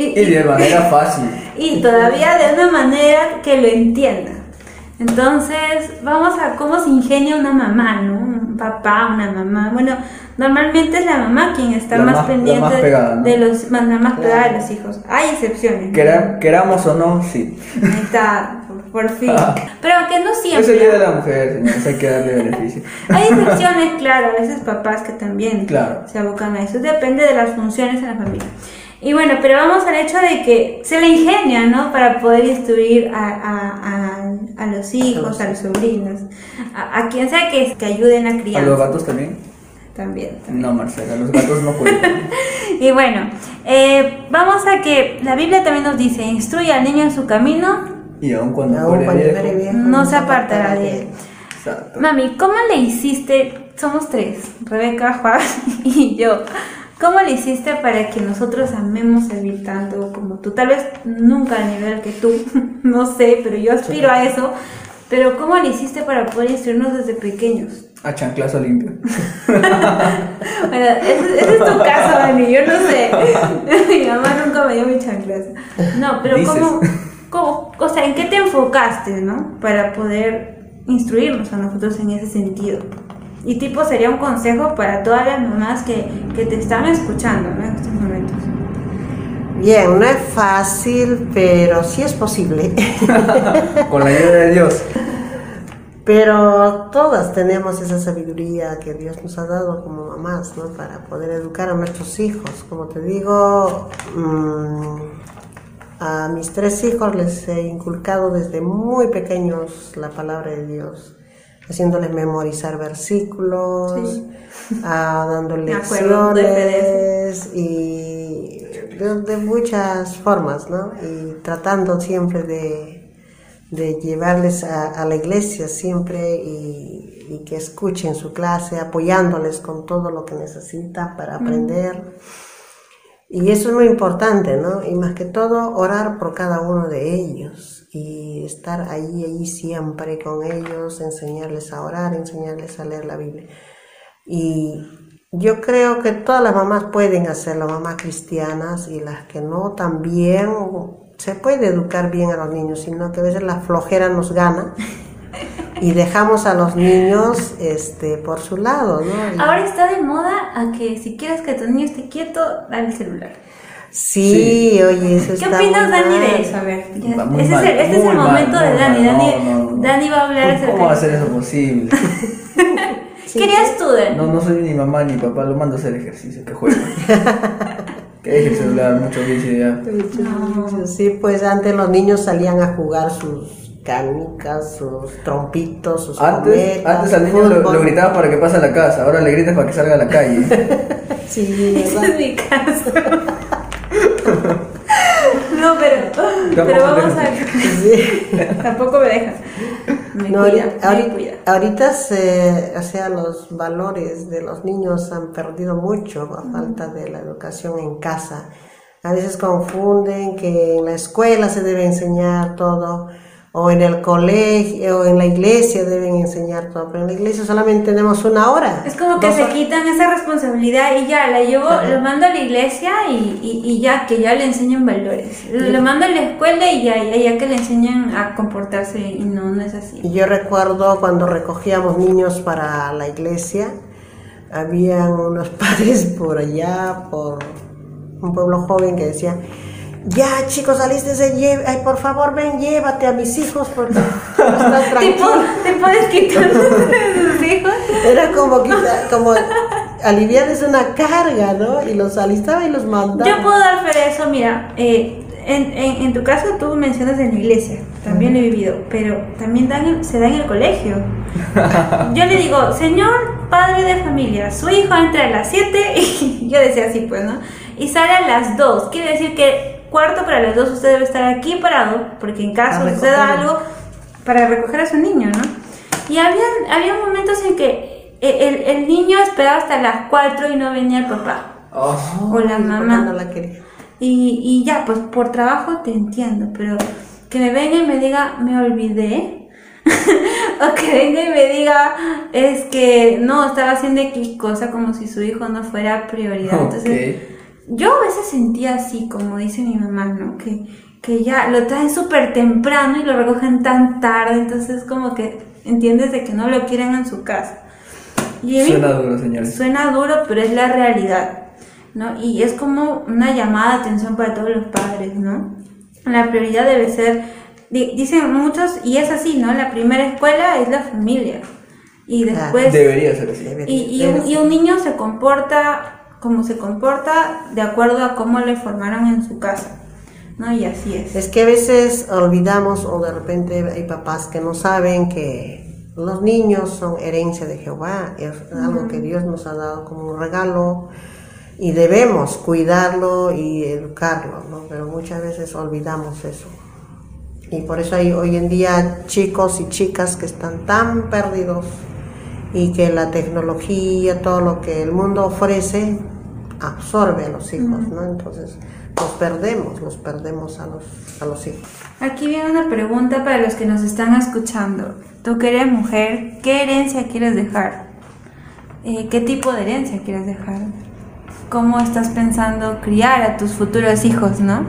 Y de manera [LAUGHS] fácil. y todavía de una manera que lo entienda. Entonces, vamos a cómo se ingenia una mamá, ¿no? Un papá, una mamá. Bueno, normalmente es la mamá quien está más, más- pendiente más pegada, ¿no? de los más, la más pegada de los hijos. Hay excepciones. ¿no? Quera- queramos o no, sí. Ahí está, por, por fin. Pero que no Es siempre. el día de la mujer, señores, hay que darle beneficio. [LAUGHS] Hay excepciones, claro, a veces papás que también Claro. se abocan a eso. Depende de las funciones en la familia. Y bueno, pero vamos al hecho de que se le ingenia, ¿no? Para poder instruir a, a, a, a los hijos, a los sobrinos, a, a quien sea que, que ayuden a A criar. los gatos también. también. No, Marcela, los gatos no cuentan. [LAUGHS] Y bueno, eh, vamos a que la Biblia también nos dice, instruye al niño en su camino, y aun cuando viejo. viejo, no se apartará de él. Exacto. Mami, ¿cómo le hiciste? Somos tres, Rebeca, Juan [LAUGHS] y yo. ¿Cómo le hiciste para que nosotros amemos servir tanto como tú? Tal vez nunca al nivel que tú, [LAUGHS] no sé, pero yo aspiro a eso. Pero ¿cómo le hiciste para poder instruirnos desde pequeños? A chanclazo limpio. [LAUGHS] Bueno, ese, ese es tu caso, Dani, yo no sé. [LAUGHS] Mi mamá nunca me dio mi chanclas. No, pero. ¿cómo, cómo, o sea, ¿en qué te enfocaste, no? Para poder instruirnos a nosotros en ese sentido. Y tipo sería un consejo para todas las mamás que, que te están escuchando, ¿no? En estos momentos. Bien, no es fácil, pero sí es posible. [LAUGHS] Con la ayuda de Dios. Pero todas tenemos esa sabiduría que Dios nos ha dado como mamás, ¿no? Para poder educar a nuestros hijos. Como te digo, mm, a mis tres hijos les he inculcado desde muy pequeños la palabra de Dios, haciéndoles memorizar versículos, Sí. ah, dándoles [LAUGHS] Me acuerdo de lecciones y de, de muchas formas, ¿no? Y tratando siempre de de llevarles a, a la iglesia siempre y, y que escuchen su clase, apoyándoles con todo lo que necesitan para aprender. Y eso es muy importante, ¿no? Y más que todo, orar por cada uno de ellos y estar ahí, ahí siempre con ellos, enseñarles a orar, enseñarles a leer la Biblia. Y yo creo que todas las mamás pueden hacerlo, mamás cristianas y las que no también se puede educar bien a los niños, sino que a veces la flojera nos gana [LAUGHS] y dejamos a los niños este, por su lado, ¿no? Y- Ahora está de moda a que si quieres que tu niño esté quieto, dale el celular. Sí, oye, eso ¿Qué está opinas, muy Dani, mal. de eso? A ver, ya- Va muy ese mal, es el, este es el mal, momento de Dani. mal. Dani, No, no, no. Dani va a hablar acerca ¿Cómo va a ser eso posible? [LAUGHS] Sí, ¿Querías tú, Dani? No, no soy ni mamá ni papá, lo mando a hacer ejercicio, que juegue. [LAUGHS] que deje el celular, mucho vicio ya. Sí, pues antes los niños salían a jugar sus canicas, sus trompitos, sus Antes, cometas, antes al niño lo, lo gritabas para que pase a la casa, ahora le gritas para que salga a la calle. [LAUGHS] Sí, Ese ¿verdad? es mi caso. No, pero, pero vamos a ver. [LAUGHS] Tampoco me dejan. Me No, cuida, ahorita, me ahorita- cuida. ahorita se, o sea, los valores de los niños han perdido mucho a falta de la educación en casa. A veces confunden que en la escuela se debe enseñar todo, o en el colegio, o en la iglesia deben enseñar todo, pero en la iglesia solamente tenemos una hora. Es como que se horas. quitan esa responsabilidad y ya, la llevo, Ajá. lo mando a la iglesia y, y, y ya, que ya le enseñan valores. Lo mando a la escuela y ya, ya, ya que le enseñan a comportarse y no, no es así. Y yo recuerdo cuando recogíamos niños para la iglesia, habían unos [LAUGHS] padres por allá, por un pueblo joven que decían, ya chicos, saliste de lle- ay, por favor ven, llévate a mis hijos porque no están [LAUGHS] ¿Te, tranquilos. po- te puedes quitar de tus hijos? Era como, quita- como aliviarles una carga, ¿no? Y los alistaba y los mandaba. Yo puedo dar fe de eso, mira, eh, en, en, en tu caso tú mencionas en la iglesia, también lo he vivido, pero también dan se da en el colegio. Yo le digo, señor padre de familia, su hijo entra a las 7 [LAUGHS] y yo decía así, pues, ¿no? Y sale a las 2, quiere decir que cuarto para las 2 usted debe estar aquí parado, porque en caso suceda algo, para recoger a su niño, ¿no? Y había, había momentos en que el, el niño esperaba hasta las 4 y no venía el papá. Oh, O la mamá. no la quería. Y, y ya, pues por trabajo te entiendo, pero que me venga y me diga, me olvidé. [LAUGHS] o que venga y me diga, es que no, estaba haciendo X cosa como si su hijo no fuera prioridad. Entonces, ok. Yo a veces sentía así, como dice mi mamá, ¿no? Que, que ya lo traen súper temprano y lo recogen tan tarde, entonces como que entiendes de que no lo quieren en su casa. Y mí- Suena duro, señores. Suena duro, pero es la realidad, ¿no? Y es como una llamada de atención para todos los padres, ¿no? La prioridad debe ser, di- dicen muchos, y es así, ¿no? La primera escuela es la familia. Y después... Debería ser así. Debería. Y, y un, y un niño se comporta como se comporta de acuerdo a cómo le formaron en su casa, ¿no? Y así es. Es que a veces olvidamos o de repente hay papás que no saben que los niños son herencia de Jehová, es algo que Dios nos ha dado como un regalo y debemos cuidarlo y educarlo, ¿no? pero muchas veces olvidamos eso. Y por eso hay hoy en día chicos y chicas que están tan perdidos y que la tecnología, todo lo que el mundo ofrece, absorbe a los hijos, ¿no? Entonces los perdemos, los perdemos a los, a los hijos. Aquí viene una pregunta para los que nos están escuchando. Tú que eres mujer, ¿qué herencia quieres dejar? Eh, ¿Qué tipo de herencia quieres dejar? ¿Cómo estás pensando criar a tus futuros hijos, no?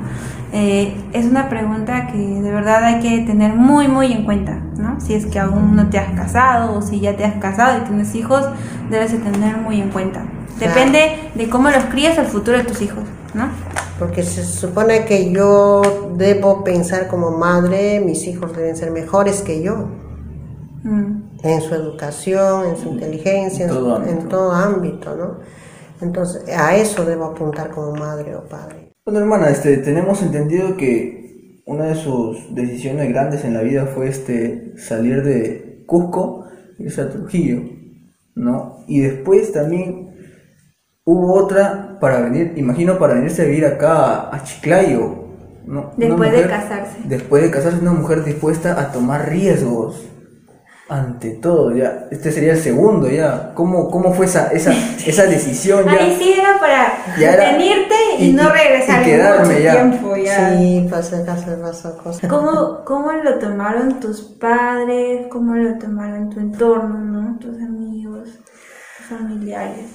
Eh, es una pregunta que de verdad hay que tener muy, muy en cuenta, ¿no? Si es que aún no te has casado o si ya te has casado y tienes hijos, debes de tener muy en cuenta. Depende de cómo los crías el futuro de tus hijos, ¿no? Porque se supone que yo debo pensar como madre, mis hijos deben ser mejores que yo. Mm. En su educación, en su inteligencia, en, todo en ámbito. todo ámbito, ¿no? Entonces, a eso debo apuntar como madre o padre. Bueno, hermana, este, tenemos entendido que una de sus decisiones grandes en la vida fue este, salir de Cusco y irse a Trujillo, ¿no? Y después también hubo otra para venir, imagino, para venirse a vivir acá a Chiclayo, ¿no? Después de casarse. Después de casarse, una mujer dispuesta a tomar riesgos. Ante todo, ya. Este sería el segundo, ya. ¿Cómo, cómo fue esa, esa, esa decisión? Ya? Ahí sí era para Ya era- venirte y, y- no regresar y quedarme mucho ya. tiempo ya. Sí, pues acaso pasó cosas. ¿Cómo, ¿Cómo lo tomaron tus padres? ¿Cómo lo tomaron tu entorno, no? Tus amigos, tus familiares.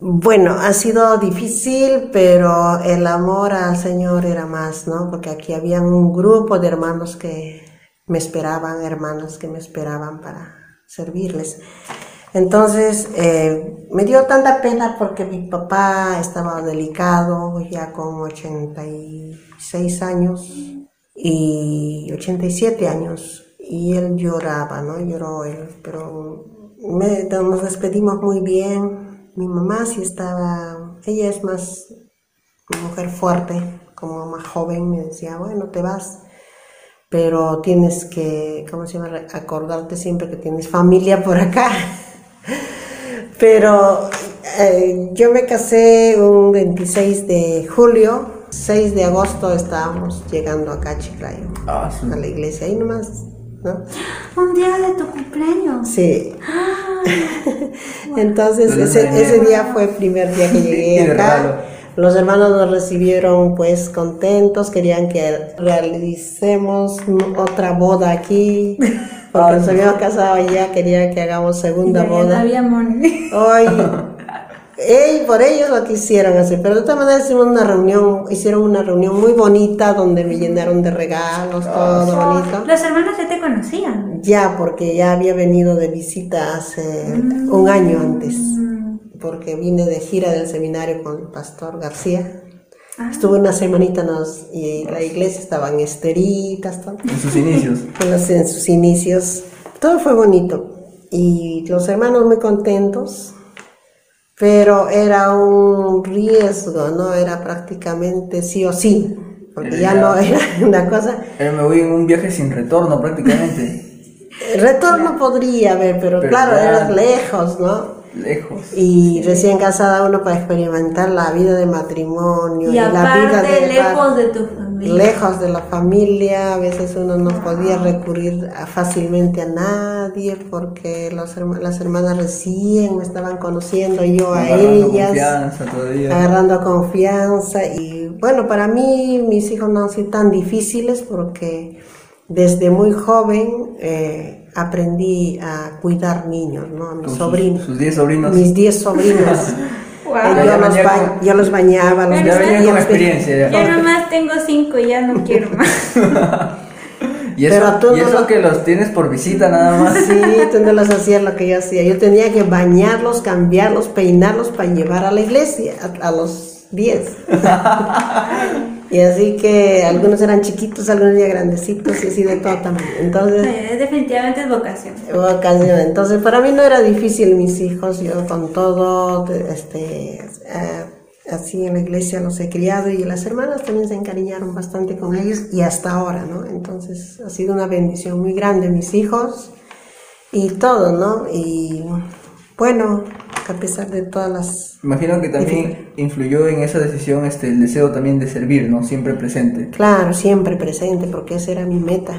Bueno, ha sido difícil, pero el amor al Señor era más, ¿no? Porque aquí había un grupo de hermanos que me esperaban, hermanas que me esperaban para servirles. Entonces, eh, me dio tanta pena porque mi papá estaba delicado, ya con 86 años y 87 años, y él lloraba, ¿no? Lloró él, pero me- nos despedimos muy bien. Mi mamá sí estaba, ella es más mujer fuerte, como más joven, me decía, bueno, te vas, pero tienes que, ¿cómo se llama? Acordarte siempre que tienes familia por acá. [LAUGHS] Pero eh, yo me casé un 26 de julio, 6 de agosto estábamos llegando acá a Chiclayo, Ah, a la iglesia, ahí nomás, ¿no? [GASPS] Un día de tu cumpleaños. Sí. [GASPS] [LAUGHS] Entonces Entonces, ese, ese día fue el primer día que llegué [LAUGHS] acá. Los hermanos nos recibieron pues contentos, querían que realicemos otra boda aquí, [LAUGHS] porque nos no. habíamos casado allá, querían que hagamos segunda Ya, ya boda. había money. Hoy, [LAUGHS] ey, por ellos lo quisieron hacer, pero de todas maneras hicimos una reunión, hicieron una reunión muy bonita donde me llenaron de regalos, todo bonito. Los hermanos ya te conocían. Ya, porque ya había venido de visita hace un año antes, porque vine de gira del seminario con el pastor García. Estuve una semanita nos, y la iglesia estaba en esteritas, todo, En sus inicios. [LAUGHS] en, los- en sus inicios. Todo fue bonito y los hermanos muy contentos, pero era un riesgo, ¿no? Era prácticamente sí o sí, porque ya no era [LAUGHS] una cosa. Me voy en un viaje sin retorno prácticamente. [LAUGHS] Retorno podría haber, pero, Pero claro, ya- era lejos, ¿no? Lejos. Y recién casada uno para experimentar la vida de matrimonio Y la vida aparte, de lejos de tu familia. lejos de la familia, a veces uno no podía recurrir a- fácilmente a nadie porque los herma- las hermanas recién me estaban conociendo yo a Agarrando ellas confianza todavía. agarrando confianza y bueno, para mí mis hijos no han sido tan difíciles porque desde muy joven eh, aprendí a cuidar niños, ¿no? A mis Con sobrinos, Sus 10 sobrinos. mis 10 sobrinos. [LAUGHS] Eh, Ya yo, los ba- con- yo los bañaba, los Ya con experiencia ya. Ya nomás tengo cinco, ya no quiero más. [LAUGHS] Y eso, Pero tú y no eso lo- que los tienes por visita nada más. Sí, tú no los hacías lo que yo hacía. Yo tenía que bañarlos, cambiarlos, peinarlos para llevar a la iglesia a, a los 10. [LAUGHS] y así que algunos eran chiquitos, algunos ya grandecitos y así de todo también. Entonces, Eh, Definitivamente es vocación. ocasión. Entonces, para mí no era difícil mis hijos, yo con todo, este, eh, así en la iglesia los he criado y las hermanas también se encariñaron bastante con ellos y hasta ahora, ¿no? Entonces, ha sido una bendición muy grande mis hijos y todo, ¿no? Y bueno, a pesar de todas las... Imagino que también influyó en esa decisión este, el deseo también de servir, ¿no? Siempre presente. Claro, siempre presente, porque esa era mi meta.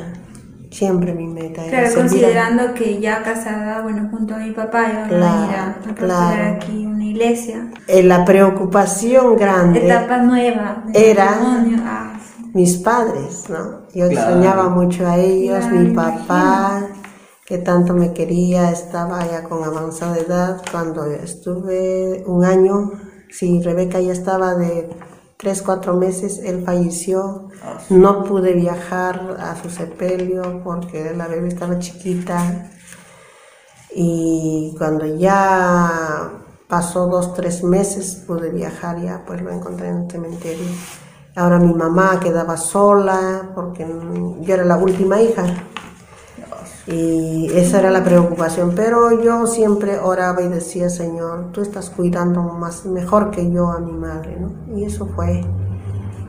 Siempre mi meta. era Claro, servir a- considerando que ya casada, bueno, junto a mi papá iban a ir a, a Claro, construir claro. aquí una iglesia. Eh, la preocupación grande, Etapa nueva. Era-. Ah, sí. mis padres, ¿no? Yo Claro. soñaba mucho a ellos, Claro, mi imagino. Que tanto me quería, estaba ya con avanzada edad. Cuando estuve un año, sí, Rebeca ya estaba de tres, cuatro meses, él falleció. Ah, No pude viajar a su sepelio porque la bebé estaba chiquita. Y cuando ya pasó dos, tres meses, pude viajar ya, pues lo encontré en el cementerio. Ahora mi mamá quedaba sola porque yo era la última hija. Y esa era la preocupación, pero yo siempre oraba y decía, Señor, tú estás cuidando más mejor que yo a mi madre, ¿no? Y eso fue.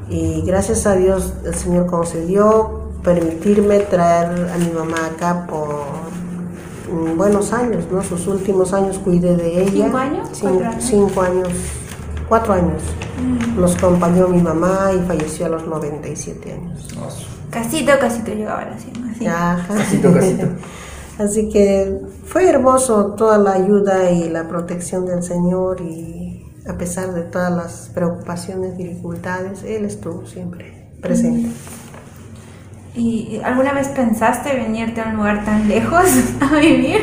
Y gracias a Dios el Señor concedió permitirme traer a mi mamá acá por mm, buenos años, ¿no? Sus últimos años cuidé de ella. ¿Cinco años? Cin- ¿Cuatro años? Cinco años, cuatro años. Nos acompañó mi mamá y falleció a los 97 años. Casito, casito llegaba la cima. Así. Ajá. Casito, casito. [LAUGHS] Así que fue hermoso toda la ayuda y la protección del Señor y a pesar de todas las preocupaciones, dificultades, Él estuvo siempre presente. ¿Y alguna vez pensaste venirte a un lugar tan lejos [LAUGHS] a vivir?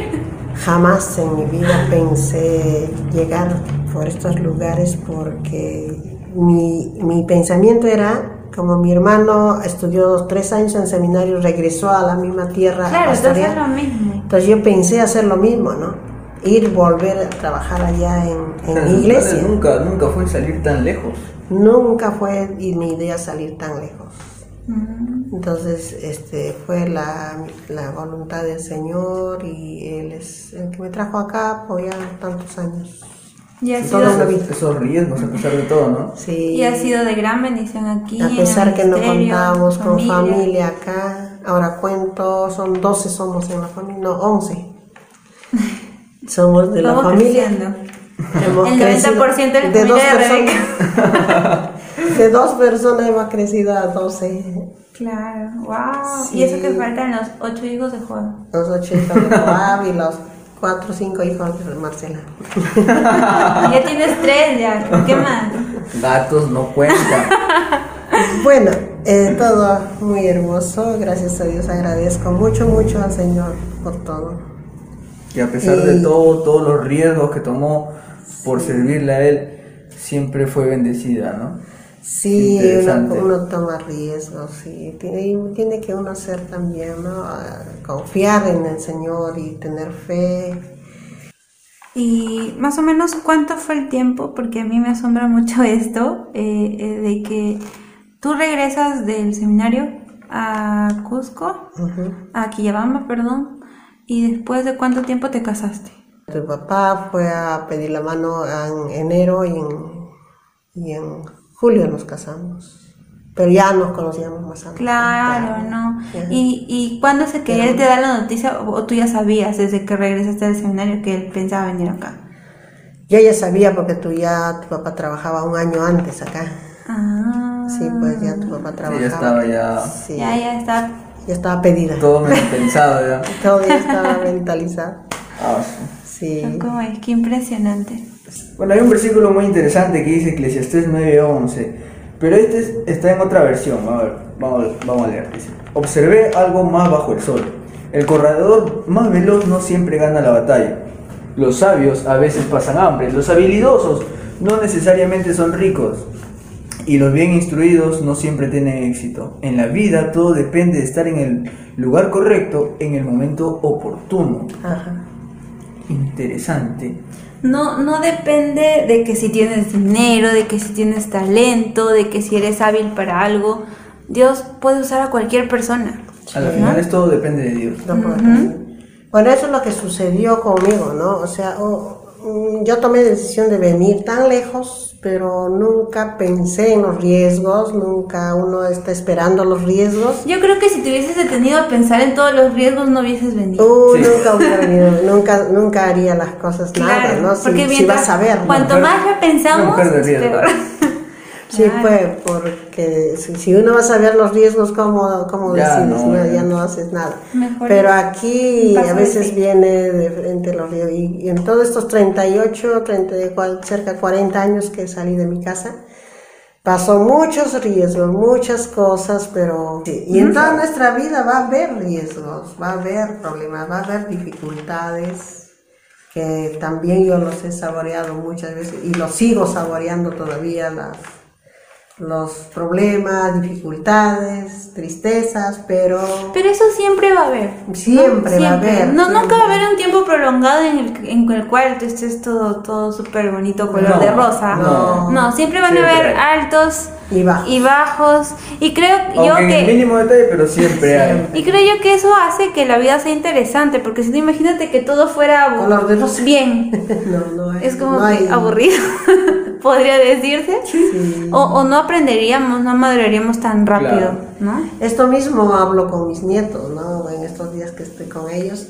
Jamás en mi vida pensé llegar por estos lugares porque mi, mi pensamiento era, como mi hermano estudió tres años en seminario, regresó a la misma tierra a Claro, entonces es lo mismo. Entonces yo pensé hacer lo mismo, ¿no? Ir, volver a trabajar allá en, en mi iglesia. Nunca, nunca fue salir tan lejos. Nunca fue y mi idea salir tan lejos. Mm. Entonces, este, fue la, la voluntad del Señor y Él es el que me trajo acá por ya tantos años. Y ha, sido, riesgos a pesar de todo, ¿no? Sí. y ha sido de gran bendición aquí. A pesar que no contábamos con familia. familia acá, ahora cuento, son 12 somos en la familia, no, 11. [LAUGHS] Somos de la familia. creciendo. Hemos El 90% crecido de la de dos familia de personas. [LAUGHS] De dos personas hemos crecido a 12. Claro, wow. Sí. Y eso que faltan los ocho hijos de Juan. Los ocho hijos de Joab y los cuatro o cinco hijos de Marcela. [LAUGHS] ya tienes tres, ya. ¿Qué más? Gatos no cuentan. [LAUGHS] Bueno, eh, todo muy hermoso. Gracias a Dios agradezco mucho, mucho al Señor por todo. Y a pesar de todo, todos los riesgos que tomó por servirle a él, siempre fue bendecida, ¿no? Sí, uno, uno toma riesgos, sí. Tiene, tiene que uno ser también, ¿no? Ah, Confiar en el Señor y tener fe. Y más o menos, ¿cuánto fue el tiempo? Porque a mí me asombra mucho [LAUGHS] esto, eh, eh, de que tú regresas del seminario a Cusco, Ujú. a Quillabamba, perdón, y después de cuánto tiempo te casaste. Tu papá fue a pedir la mano en enero y en, y en julio nos casamos. Pero ya nos conocíamos más antes. Claro, ¿no? Ya. ¿Y, y cuándo se que él te da la noticia o, tú ya sabías desde que regresaste del seminario que él pensaba venir acá? Yo ya sabía porque tú ya, tu papá trabajaba un año antes acá. Ah, Sí, pues ya tu papá Sí, trabajaba. ya estaba ya Sí, ya, ya está. ya estaba pedida. todo [LAUGHS] pensado ya. Todo ya estaba mentalizado. Ah, sí. Sí. ¿Cómo es? Qué impresionante. Bueno, hay un versículo muy interesante que dice Eclesiastés 9:11, pero este es- está en otra versión. A ver, vamos, vamos a leer. Dice, Observé algo más bajo el sol. El corredor más veloz no siempre gana la batalla. Los sabios a veces pasan hambre. Los habilidosos no necesariamente son ricos. Y los bien instruidos no siempre tienen éxito. En la vida todo depende de estar en el lugar correcto en el momento oportuno. Ajá. Interesante. No, no depende de que si tienes dinero, de que si tienes talento, de que si eres hábil para algo. Dios puede usar a cualquier persona. A la final es todo depende de Dios. No. Bueno, eso es lo que sucedió conmigo, ¿no? O sea, mm, yo tomé la decisión de venir tan lejos, pero nunca pensé en los riesgos, nunca uno está esperando los riesgos. Yo creo que si te hubieses detenido a pensar en todos los riesgos no hubieses venido. Uh, Sí. nunca hubiera [LAUGHS] venido, nunca, nunca haría las cosas nada, ¿no? Si, porque si vas a ver, cuanto Mujer- más lo pensamos, peor. Sí, Claro. pues, porque si, si uno va a saber los riesgos, ¿cómo, cómo Ya decides? no, No, ya. ya no haces nada. Mejor Pero aquí a veces viene de frente los riesgos. Y, y en todos estos 38, 30, y cual- cerca de 40 años que salí de mi casa, pasó muchos riesgos, muchas cosas, pero... sí, Y en toda nuestra vida va a haber riesgos, va a haber problemas, va a haber dificultades que también yo los he saboreado muchas veces y los sigo saboreando todavía las, los problemas, dificultades, tristezas, pero Pero eso siempre va a haber. ¿no? Siempre va a haber, No, nunca siempre. va a haber un tiempo prolongado en el, en el cual tú estés todo, todo súper bonito, color No, de rosa. no. siempre van Siempre a haber altos y bajos. y bajos. Y creo yo Aunque en el mínimo detalle, pero siempre hay. Y creo yo que eso hace que la vida sea interesante, porque si no, imagínate que todo fuera Color de rosa. bien. [LAUGHS] no, no hay- Es como no hay- aburrido, [LAUGHS] podría decirse. Sí. O, o no aprenderíamos, no maduraríamos tan rápido, Claro. ¿no? Esto mismo hablo con mis nietos, ¿no? En estos días que estoy con ellos,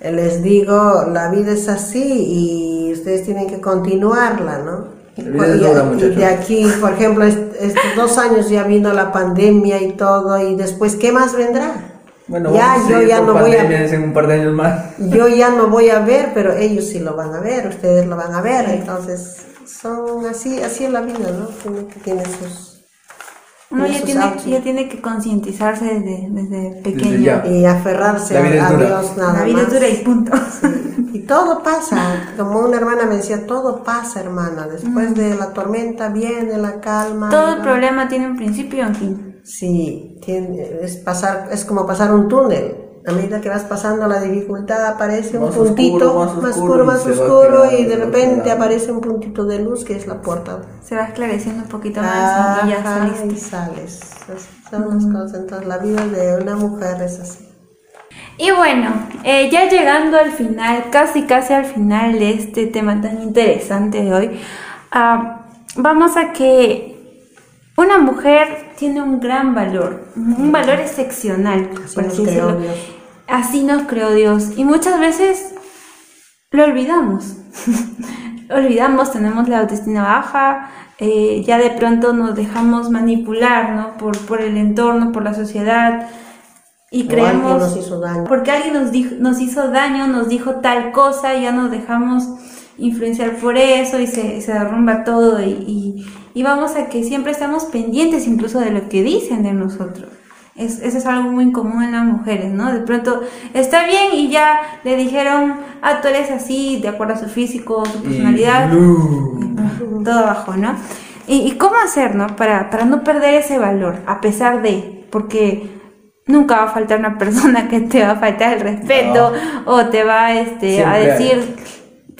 eh, les digo, la vida es así y ustedes tienen que continuarla, ¿no? Y, La vida es y- dura, y muchachos. de aquí, por ejemplo, est- estos dos años ya vino la pandemia y todo, y después, ¿qué más vendrá? Bueno, ya, yo ya no voy a en un par de años más. yo ya [LAUGHS] no voy a ver, pero ellos sí lo van a ver, ustedes lo van a ver, entonces son así, así es la vida, ¿no? Tiene, tiene sus Uno tiene ya tiene, ya tiene que concientizarse desde, desde pequeño. ya. y aferrarse a. Dios nada La vida más. es dura y punto. Y todo pasa, como una hermana me decía, todo pasa, hermana. Después de la tormenta viene la calma. Todo el ¿no? problema tiene un principio y un fin. Sí, tiene- es pasar, es como pasar un túnel. A medida que vas pasando la dificultad aparece un Más puntito más más oscuro, oscuro, y más oscuro quedando, y de repente quedando. aparece un puntito de luz que es la puerta. Se va esclareciendo un poquito más y ya Ajá, y saliste. sales. Esas Son las cosas. Entonces la vida de una mujer es así. Y bueno, eh, ya llegando al final, casi casi al final de este tema tan interesante de hoy, ah, vamos a que una mujer tiene un gran valor, un valor excepcional, Así por nos así decirlo. Dios. Así nos creó Dios. Y muchas veces lo olvidamos. [LAUGHS] olvidamos, tenemos la autoestima baja, eh, ya de pronto nos dejamos manipular ¿no? por, por el entorno, por la sociedad. Y O creemos alguien nos hizo daño. porque alguien nos, dijo, nos hizo daño, nos dijo tal cosa, y ya nos dejamos influenciar por eso y se, se derrumba todo y, y, y vamos a que siempre estamos pendientes incluso de lo que dicen de nosotros. Es, eso es algo muy común en las mujeres, ¿no? De pronto está bien y ya le dijeron, ah, tú eres así, de acuerdo a su físico, su personalidad todo abajo, ¿no? ¿Y, cómo hacer, no? Para, para no perder ese valor, a pesar de, porque nunca va a faltar una [LAUGHS] persona que te va a faltar el respeto o te va este, a Siempre decir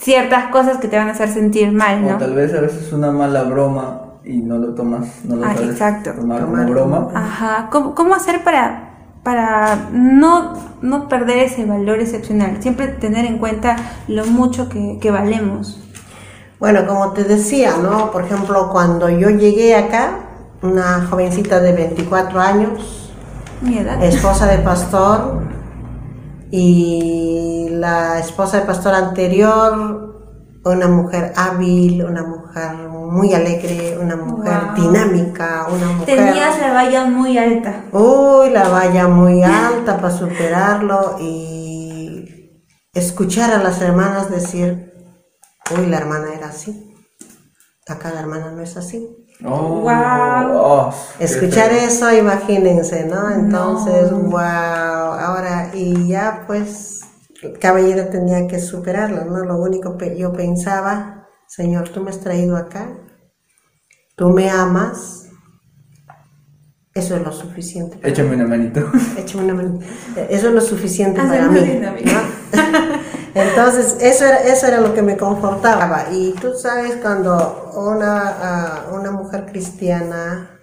ciertas cosas que te van a hacer sentir mal, O ¿no? tal vez a veces una mala broma y no lo tomas, no lo Ah, sabes exacto. tomar como broma. Ajá, ¿cómo, cómo hacer para, para no, no perder ese valor excepcional? Siempre tener en cuenta lo mucho que, que valemos. Bueno, como te decía, ¿no? Por ejemplo, cuando yo llegué acá, una jovencita de 24 años, Mi edad. esposa de pastor, y la esposa de pastor anterior, una mujer hábil, una mujer muy alegre, una mujer Wow. dinámica, una mujer... Tenías la valla muy alta. Uy, la valla muy alta para superarlo y escuchar a las hermanas decir, uy, la hermana era así. Acá la hermana no es así. Oh, Wow. oh, qué Escuchar eso, imagínense, ¿no? Entonces, No. wow, ahora, y ya pues, el caballero tenía que superarlo, ¿no? Lo único que yo pensaba, Señor, tú me has traído acá, tú me amas, eso es lo suficiente. para Échame una manito. Échame una mano. Eso es lo suficiente para mí. ¿no? [LAUGHS] Entonces, eso era, eso era lo que me confortaba. Y tú sabes, cuando una, ah, una mujer cristiana,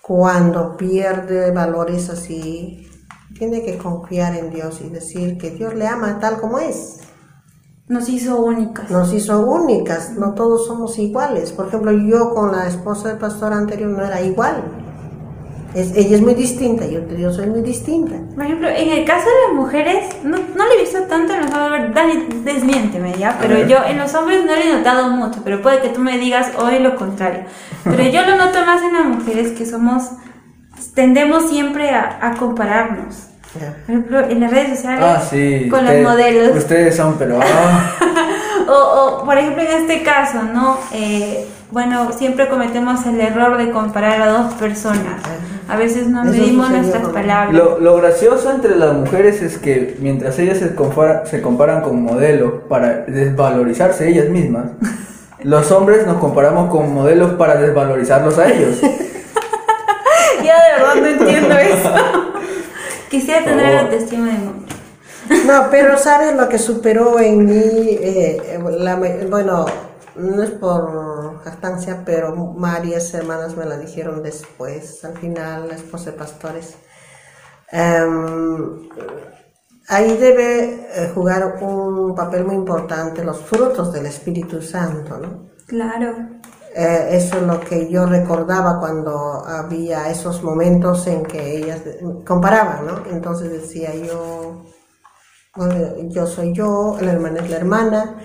cuando pierde valores así, tiene que confiar en Dios y decir que Dios le ama tal como es. Nos hizo únicas. nos hizo únicas, no todos somos iguales. Por ejemplo, yo con la esposa del pastor anterior no era igual. Es- ella es muy distinta, yo, yo soy muy distinta. Por ejemplo, en el caso de las mujeres, no, no le he visto tanto en los hombres, Dani, desmiénteme ya, pero yo en los hombres no le he notado mucho, pero puede que tú me digas hoy lo contrario. Pero yo lo noto más en las mujeres que somos, tendemos siempre a, a compararnos. Ya. Por ejemplo, en las redes sociales Ah, sí. con usted- los modelos. Ustedes son, pero. ah, [LAUGHS] O, o, por ejemplo, en este caso, ¿no? Eh, bueno, siempre cometemos el error de comparar a dos personas. A veces no medimos nuestras palabras. Lo, lo gracioso entre las mujeres es que mientras ellas se, compara- se comparan con modelos para desvalorizarse ellas mismas, [LAUGHS] los hombres nos comparamos con modelos para desvalorizarlos a ellos. [LAUGHS] Ya de verdad no entiendo eso. [LAUGHS] Quisiera tener la autoestima de hombre. No, pero ¿sabes lo que superó en mí? Eh, la ma- bueno, no es por jactancia, pero varias hermanas me la dijeron después, al final, esposa de pastores. Em, ahí debe eh, jugar un papel muy importante los frutos del Espíritu Santo, ¿no? Claro. Eh, eso es lo que yo recordaba cuando había esos momentos en que ellas comparaban, ¿no? Entonces decía yo, bueno, yo soy yo, la hermana es la hermana,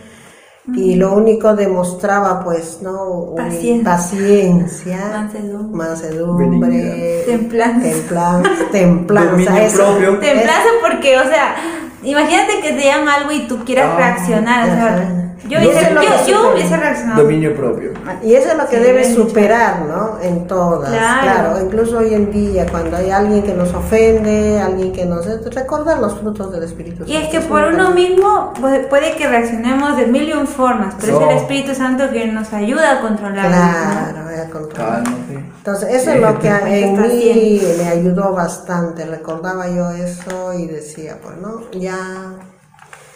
y lo único demostraba, pues, ¿no? Paciencia. paciencia, Mansedumbre. mansedumbre, Templanza. [LAUGHS] templanza, templanza, eso. propio. Templazo porque, o sea, imagínate que te digan algo y tú quieras Ah, reaccionar. O sea. Yo, sé lo yo, que yo hubiese reaccionado. Dominio propio. Y eso es lo que Sí, debe bien dicho. superar, ¿no? En todas. Claro. Claro. incluso hoy en día, cuando hay alguien que nos ofende, alguien que nos... Recordar los frutos del Espíritu Santo. Y es que por uno mismo puede, que reaccionemos de mil y un formas, pero es el Espíritu Santo que nos ayuda a controlarlo. Claro, a controlar. Cálmate. Entonces, eso es lo que a- en mí bien. me ayudó bastante. Recordaba yo eso y decía, pues no, ya...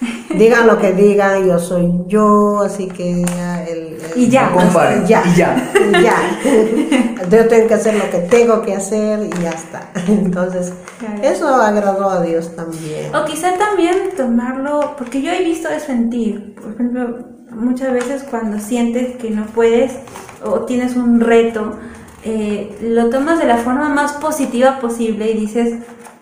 [LAUGHS] Digan lo que digan, yo soy yo, así que ya el... el- Y ya. Comparen. Ya. Y ya. [LAUGHS] Y ya. [LAUGHS] Yo tengo que hacer lo que tengo que hacer y ya está. Entonces, Claro. eso agradó a Dios también. O quizá también tomarlo, porque yo he visto eso en ti. Por ejemplo, muchas veces cuando sientes que no puedes o tienes un reto, eh, lo tomas de la forma más positiva posible y dices,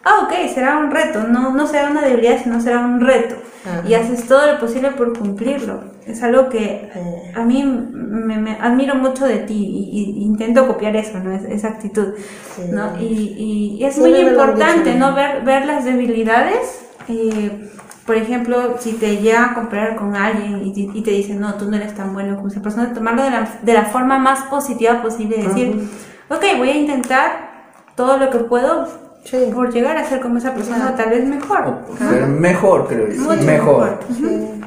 ah, ok, será un reto, no, no será una debilidad, sino será un reto. Ajá. Y haces todo lo posible por cumplirlo. Es algo que a mí me, me admiro mucho de ti y, y intento copiar eso, ¿no? Es- esa actitud. Sí. ¿no? Y, y- y es muy importante. ¿no? Ver, ver las debilidades. eh, por ejemplo, si te llega a comparar con alguien y, te- y te dicen, no, tú no eres tan bueno como esa persona, tomarlo de la, de la forma más positiva posible decir, ok, voy a intentar todo lo que puedo Sí. por llegar a ser como esa persona, tal vez mejor. Ser mejor, creo yo. Mucho mejor. Sí,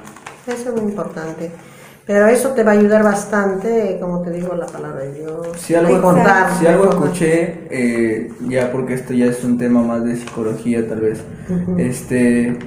eso es muy importante. Pero eso te va a ayudar bastante, como te digo, la palabra de Dios. Si algo, recordar, si algo escuché, eh, ya porque esto ya es un tema más de psicología tal vez, este,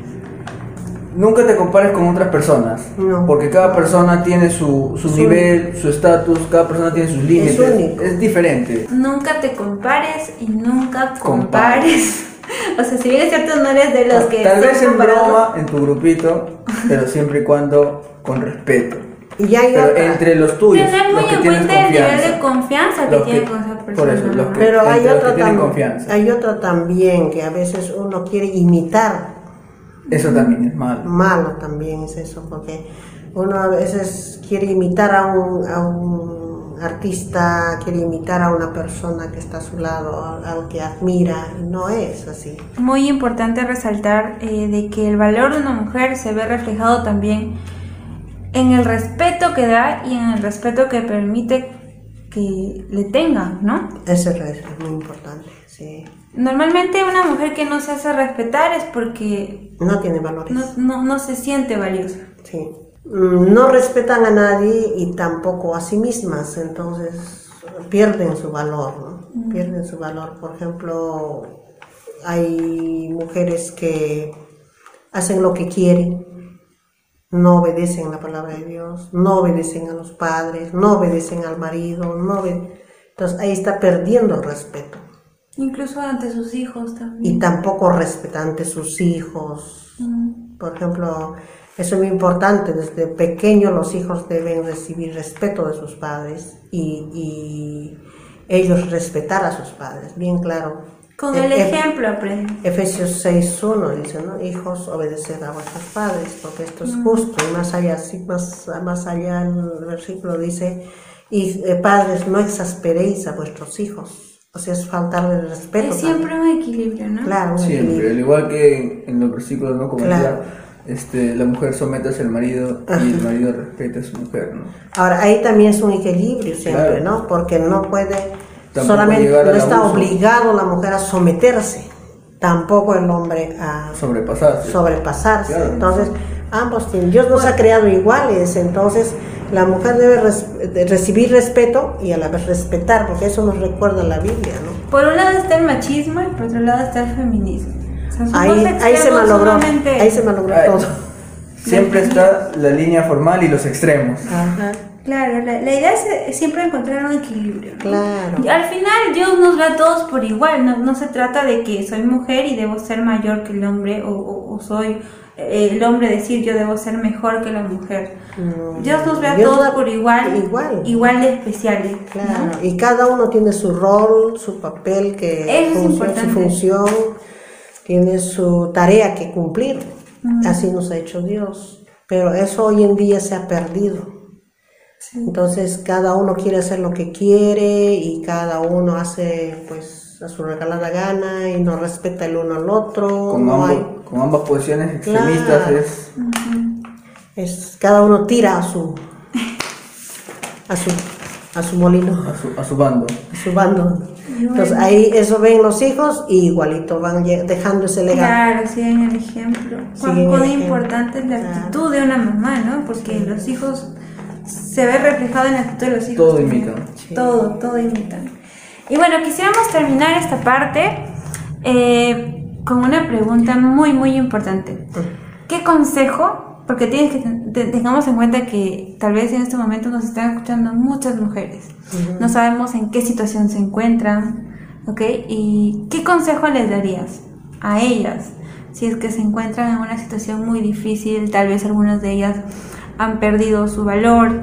nunca te compares con otras personas, No. porque cada persona tiene su, su Su- nivel, su estatus, cada persona tiene sus límites, único. es diferente. Nunca te compares y nunca Compares. compares. [LAUGHS] o sea, si bien es cierto, no eres de los que Tal vez en broma, en tu grupito, pero siempre y cuando con respeto. Y ya hay Pero otra. entre los tuyos, Tener muy los que en tienes cuenta el nivel confianza. de confianza que que- tiene con esa persona. por eso, los que- Pero hay otra, que tienen tam- confianza. hay otra también que a veces uno quiere imitar. Eso también es malo. Malo también es eso, porque uno a veces quiere imitar a un, a un artista, quiere imitar a una persona que está a su lado, al que admira, y no es así. Muy importante resaltar eh, de que el valor de una mujer se ve reflejado también en el respeto que da y en el respeto que permite que le tengan, ¿no? Eso es es muy importante, sí. Normalmente una mujer que no se hace respetar es porque No tiene valores. no, no, no se siente valiosa. Sí. Mm, No respetan a nadie y tampoco a sí mismas, entonces pierden su valor, ¿no? Pierden su valor. Por ejemplo, hay mujeres que hacen lo que quieren, no obedecen la palabra de Dios, no obedecen a los padres, no obedecen al marido, no obede- Entonces ahí está perdiendo el respeto. Incluso ante sus hijos también. Y tampoco respetan ante sus hijos, Mm. por ejemplo, Eso es muy importante. Desde pequeños los hijos deben recibir respeto de sus padres y, y ellos respetar a sus padres, bien claro. Con el E- e- ejemplo aprende. Efesios 6.1 dice, ¿no? Hijos, obedeced a vuestros padres, porque esto Mm. es justo. Y más allá, sí, más, más allá el versículo dice, y eh, padres, no exasperéis a vuestros hijos. O sea, es faltarle el respeto. Es siempre también. un equilibrio, ¿no? Claro, un Siempre, equilibrio. al igual que en los versículos, ¿no? Como Claro. decía, este, la mujer somete al marido y el marido respeta a su mujer, ¿no? Ahora, ahí también es un equilibrio siempre, Claro. ¿no? Porque no puede, Tampoco solamente no está abuso. obligado la mujer a someterse, tampoco el hombre a Sobrepasarse. sobrepasarse. Claro. Entonces, ambos tienen, Dios nos ha creado iguales, entonces la mujer debe res- de recibir respeto y a la vez respetar, porque eso nos recuerda la Biblia, ¿no? Por un lado está el machismo y por otro lado está el feminismo. O sea, son Ahí, ahí se malogró, sumamente- ahí se malogró todo. Siempre está la línea formal y los extremos. Ajá, Claro, la, la idea es siempre encontrar un equilibrio. ¿no? claro. Y al final Dios nos ve a todos por igual, no, no se trata de que soy mujer y debo ser mayor que el hombre o, o- o soy el hombre decir yo debo ser mejor que la mujer. No. Dios nos ve a todos por igual, igual. igual de especiales. ¿no? Claro, y cada uno tiene su rol, su papel, que Eso es función- su función, tiene su tarea que cumplir. Así nos ha hecho Dios. Pero eso hoy en día se ha perdido. Entonces cada uno quiere hacer lo que quiere y cada uno hace pues a su regalada gana y no respeta el uno al otro. No hay- con ambas posiciones extremistas Claro. es es, cada uno tira a su a su a su molino. a su, a su bando. su bando. Entonces ahí eso ven los hijos y igualito van dejando ese legado. Claro, siguen el ejemplo. Cuán, ejemplo. importante es la Claro. actitud de una mamá, ¿no? Porque los hijos se ve reflejado en la actitud de los hijos. Todo también. imitan. Todo, todo imitan. Y bueno, quisiéramos terminar esta parte eh, con una pregunta muy, muy importante. ¿Qué consejo? Porque tienes que ten- te- tengamos en cuenta que tal vez en este momento nos están escuchando muchas mujeres. No sabemos en qué situación se encuentran, ¿ok? ¿Y qué consejo les darías a ellas si es que se encuentran en una situación muy difícil? Tal vez algunas de ellas han perdido su valor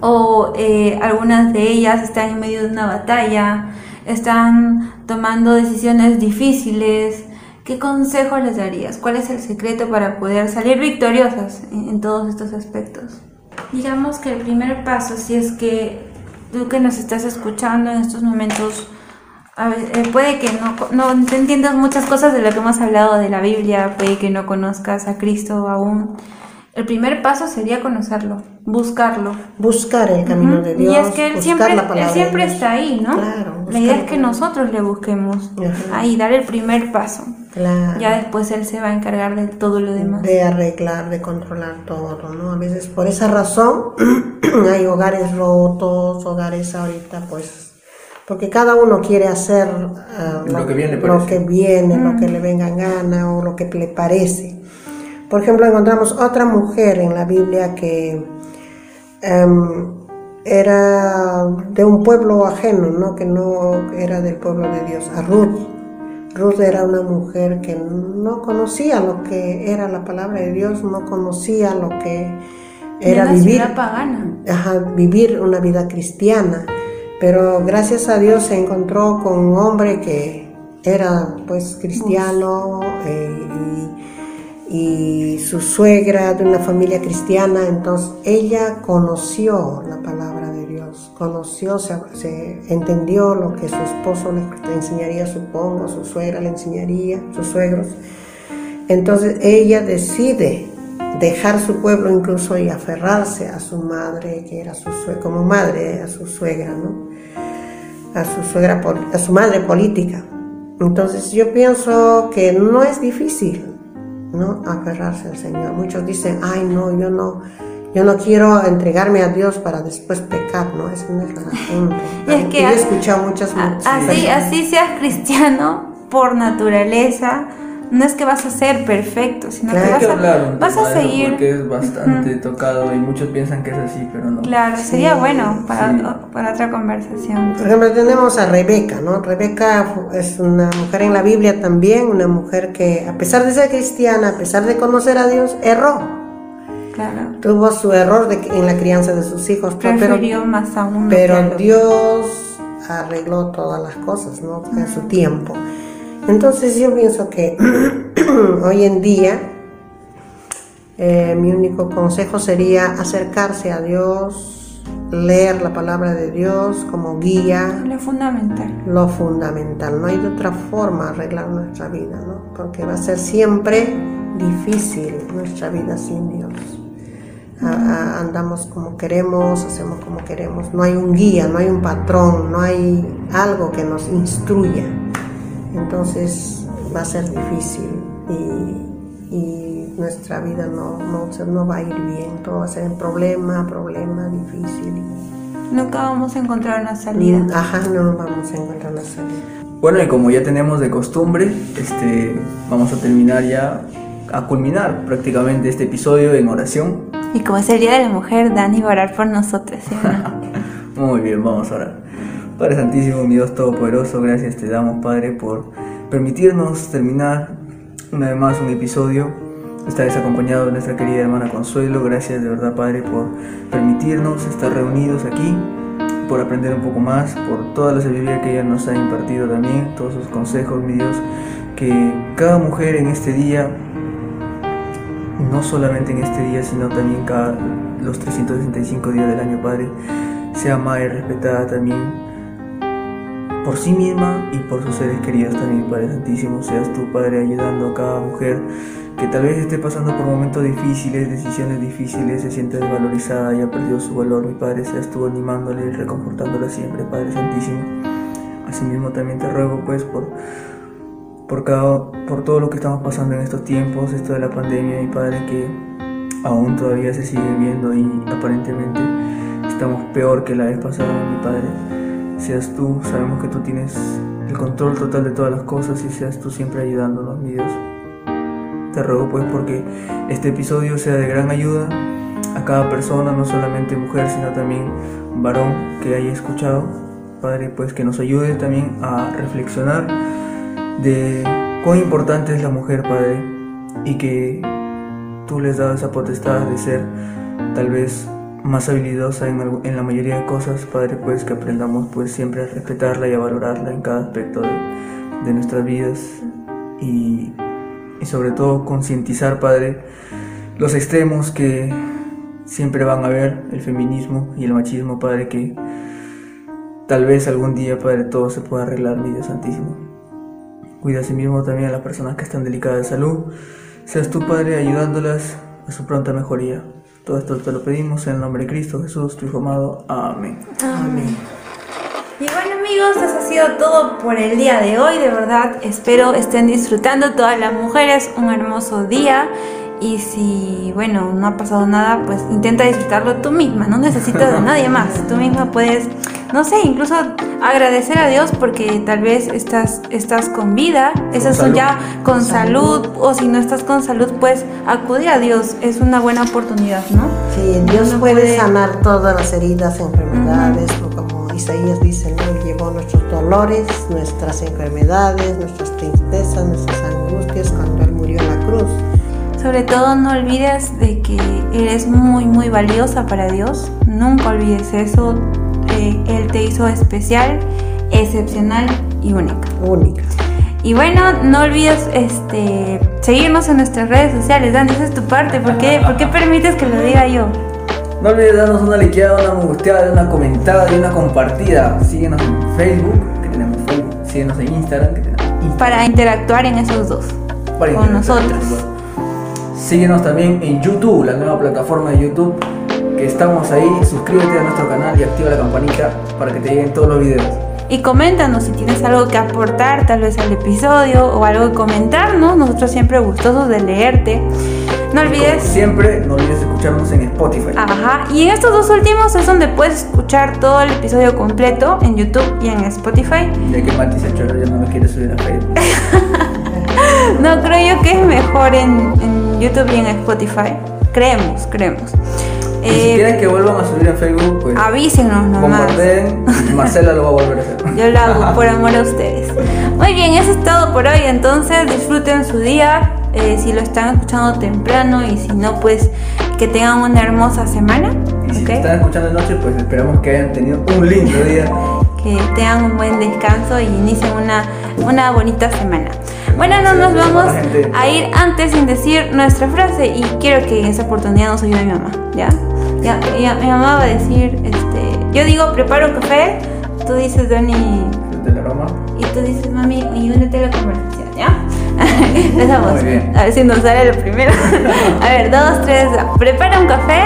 o eh, algunas de ellas están en medio de una batalla, están tomando decisiones difíciles. ¿Qué consejo les darías? ¿Cuál es el secreto para poder salir victoriosas en, en todos estos aspectos? Digamos que el primer paso, si es que tú que nos estás escuchando en estos momentos, a ve- eh, puede que no, no te entiendas muchas cosas de lo que hemos hablado de la Biblia, puede que no conozcas a Cristo aún. El primer paso sería conocerlo, buscarlo. Buscar el camino de Ujú. Dios. y es que Él siempre, él de está ahí, ¿no? Claro, la idea es que nosotros le busquemos, Ajá. ahí, dar el primer paso. Claro. Ya después Él se va a encargar de todo lo demás. de arreglar, de controlar todo, ¿no? A veces por esa razón [CLEARS THROAT] hay hogares rotos, hogares ahorita pues porque cada uno quiere hacer ah, Lo que lo viene, lo que le venga en gana o lo que le parece. Por ejemplo, encontramos otra mujer en la Biblia que em, era de un pueblo ajeno, ¿no? que no era del pueblo de Dios, a Ruth. Ruth era una mujer que no conocía lo que era la palabra de Dios, no conocía lo que era de una vivir, pagana. ajá, vivir una vida cristiana. Pero gracias a Dios se encontró con un hombre que era pues cristiano eh, y, y su suegra de una familia cristiana, entonces ella conoció la palabra de Dios, conoció, se, entendió lo que su esposo le, enseñaría, supongo, su suegra le enseñaría, sus suegros. Entonces ella decide dejar su pueblo incluso y aferrarse a su madre, que era su suegra, como madre, a su suegra, ¿no? A su suegra, a su madre política. Entonces yo pienso que no es difícil, ¿no? Aferrarse al Señor. Muchos dicen, ay no, yo no, yo no quiero entregarme a Dios para después pecar, ¿no? Eso no es. Y es que yo he escuchado muchas muchas Así, personas. así seas cristiano por naturaleza, no es que vas a ser perfecto, sino Claro. que vas que hablar a, vas a seguir. porque es bastante tocado y muchos piensan que es así, pero no. Claro, sería bueno para, sí. para otra conversación. Por ejemplo, tenemos a Rebeca, ¿no? Rebeca es una mujer en la Biblia también, una mujer que a pesar de ser cristiana, a pesar de conocer a Dios, erró. Claro. Tuvo su error de, en la crianza de sus hijos, pero, Prefirió más a uno que a pero. Dios arregló todas las cosas, ¿no? En su tiempo. Entonces yo pienso que [CLEARS THROAT] hoy en día eh, mi único consejo sería acercarse a Dios, leer la palabra de Dios como guía, Lo fundamental. lo fundamental. No hay de otra forma arreglar nuestra vida, ¿no? Porque va a ser siempre difícil nuestra vida sin Dios. A- a- andamos como queremos, hacemos como queremos. No hay un guía, no hay un patrón, no hay algo que nos instruya. Entonces va a ser difícil y, y nuestra vida no, no, no va a ir bien. Todo va a ser en problema, problema, difícil. Nunca vamos a encontrar una salida. Ajá, no vamos a encontrar la salida. Bueno, y como ya tenemos de costumbre, este, vamos a terminar ya, a culminar prácticamente este episodio en oración. Y como es el Día de la Mujer, Dani va a orar por nosotros, ¿sí? [LAUGHS] Muy bien, vamos a orar. Padre Santísimo, mi Dios Todopoderoso, gracias te damos, Padre, por permitirnos terminar una vez más un episodio. Esta vez acompañado de nuestra querida hermana Consuelo. Gracias de verdad, Padre, por permitirnos estar reunidos aquí, por aprender un poco más, por toda la sabiduría que ella nos ha impartido también, todos sus consejos, mi Dios. Que cada mujer en este día no solamente en este día, sino también cada los 365 días del año, Padre, sea amada y respetada también por sí misma y por sus seres queridos también, Padre Santísimo. Seas tú, Padre, ayudando a cada mujer que tal vez esté pasando por momentos difíciles, decisiones difíciles, se siente desvalorizada y ha perdido su valor, mi Padre. Seas tú animándola y reconfortándola siempre, Padre Santísimo. Asimismo también te ruego, pues, por por todo lo que estamos pasando en estos tiempos, esto de la pandemia, mi Padre, que aún todavía se sigue viendo y aparentemente estamos peor que la vez pasada, mi Padre. Seas tú, sabemos que tú tienes el control total de todas las cosas y seas tú siempre ayudándonos, mi Dios. Te ruego pues porque este episodio sea de gran ayuda a cada persona, no solamente mujer, sino también varón que haya escuchado. Padre, pues que nos ayude también a reflexionar de cuán importante es la mujer, Padre, y que tú les das esa potestad de ser tal vez más habilidosa en, algo- en la mayoría de cosas, Padre, pues que aprendamos pues siempre a respetarla y a valorarla en cada aspecto de, nuestras vidas y, y sobre todo concientizar, Padre, los extremos que siempre van a haber, el feminismo y el machismo, Padre, que tal vez algún día, Padre, todo se pueda arreglar, mi Dios Santísimo. Cuida a sí mismo también a las personas que están delicadas de salud. Seas tú, Padre, ayudándolas a su pronta mejoría. Todo esto te lo pedimos en el nombre de Cristo Jesús, tu Hijo amado. Amén. Amén. Y bueno amigos, eso ha sido todo por el día de hoy. De verdad, espero estén disfrutando todas las mujeres un hermoso día. Y si, bueno, no ha pasado nada, pues intenta disfrutarlo tú misma. No necesitas de nadie [LAUGHS] más. Tú misma puedes, no sé, incluso agradecer a Dios porque tal vez estás, estás con vida. Eso es salud. ya con salud. O si no estás con salud, pues acudir a Dios. Es una buena oportunidad, ¿no? Sí, Dios Uno puede, puede- sanar todas las heridas, enfermedades, o como Isaías dice, ¿no? Él llevó nuestros dolores, nuestras enfermedades, nuestras tristezas, nuestras angustias cuando Él murió en la cruz. Sobre todo no olvides de que eres muy muy valiosa para Dios. Nunca olvides eso. Eh, él te hizo especial, excepcional y única. Única. Y bueno, no olvides este, seguirnos en nuestras redes sociales. Dan, esa es tu parte. ¿Por qué, ¿Por qué permites que lo diga yo? No olvides darnos una likeada, una me gusteada, una comentada y una compartida. Síguenos en Facebook, que tenemos Facebook. Síguenos en Instagram, que tenemos Instagram. Para interactuar en esos dos. Para con nosotros. Síguenos también en YouTube, la nueva plataforma de YouTube. Que estamos ahí. Suscríbete a nuestro canal y activa la campanita para que te lleguen todos los videos. Y coméntanos si tienes algo que aportar tal vez al episodio o algo que comentarnos. Nosotros siempre gustosos de leerte. No Como olvides siempre, no olvides escucharnos en Spotify. Ajá, y en estos dos últimos es donde puedes escuchar todo el episodio completo en YouTube y en Spotify. Ya que Mati se ya no lo quiere subir a Facebook. [LAUGHS] No, creo yo que es mejor en, en YouTube y en Spotify. Creemos, creemos. Y si Eh, quieren que vuelvan a subir en Facebook, pues avísenos nomás. Marcela lo va a volver a hacer. [LAUGHS] Yo lo hago por amor a ustedes. Muy bien, eso es todo por hoy. Entonces disfruten su día. eh, si lo están escuchando temprano y si no, pues que tengan una hermosa semana. Y si ¿ok? están escuchando de noche, pues esperamos que hayan tenido un lindo día. [LAUGHS] que tengan un buen descanso y inicien una, una bonita semana. Bueno, no nos vamos a ir antes sin decir nuestra frase y quiero que en esa oportunidad nos ayude mi mamá, ¿ya? Ya, ya, mi mamá va a decir, este, yo digo preparo un café, tú dices Dani y tú dices mami y únete a la conversación, ¿ya? [LAUGHS] Empezamos. A ver si nos sale lo primero. [LAUGHS] a ver, dos, tres, prepara un café.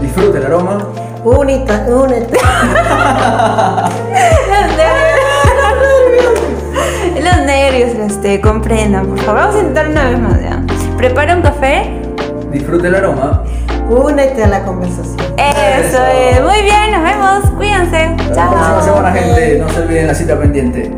Disfrute el aroma. Únete, [LAUGHS] únete. Los nervios, este, comprendan, por favor. Vamos a intentar una vez más, ¿ya? Prepara un café. Disfrute el aroma. Únete a la conversación. Eso es. Muy bien, nos vemos. Cuídense. Hasta la Chao. próxima semana, gente. No se olviden la cita pendiente.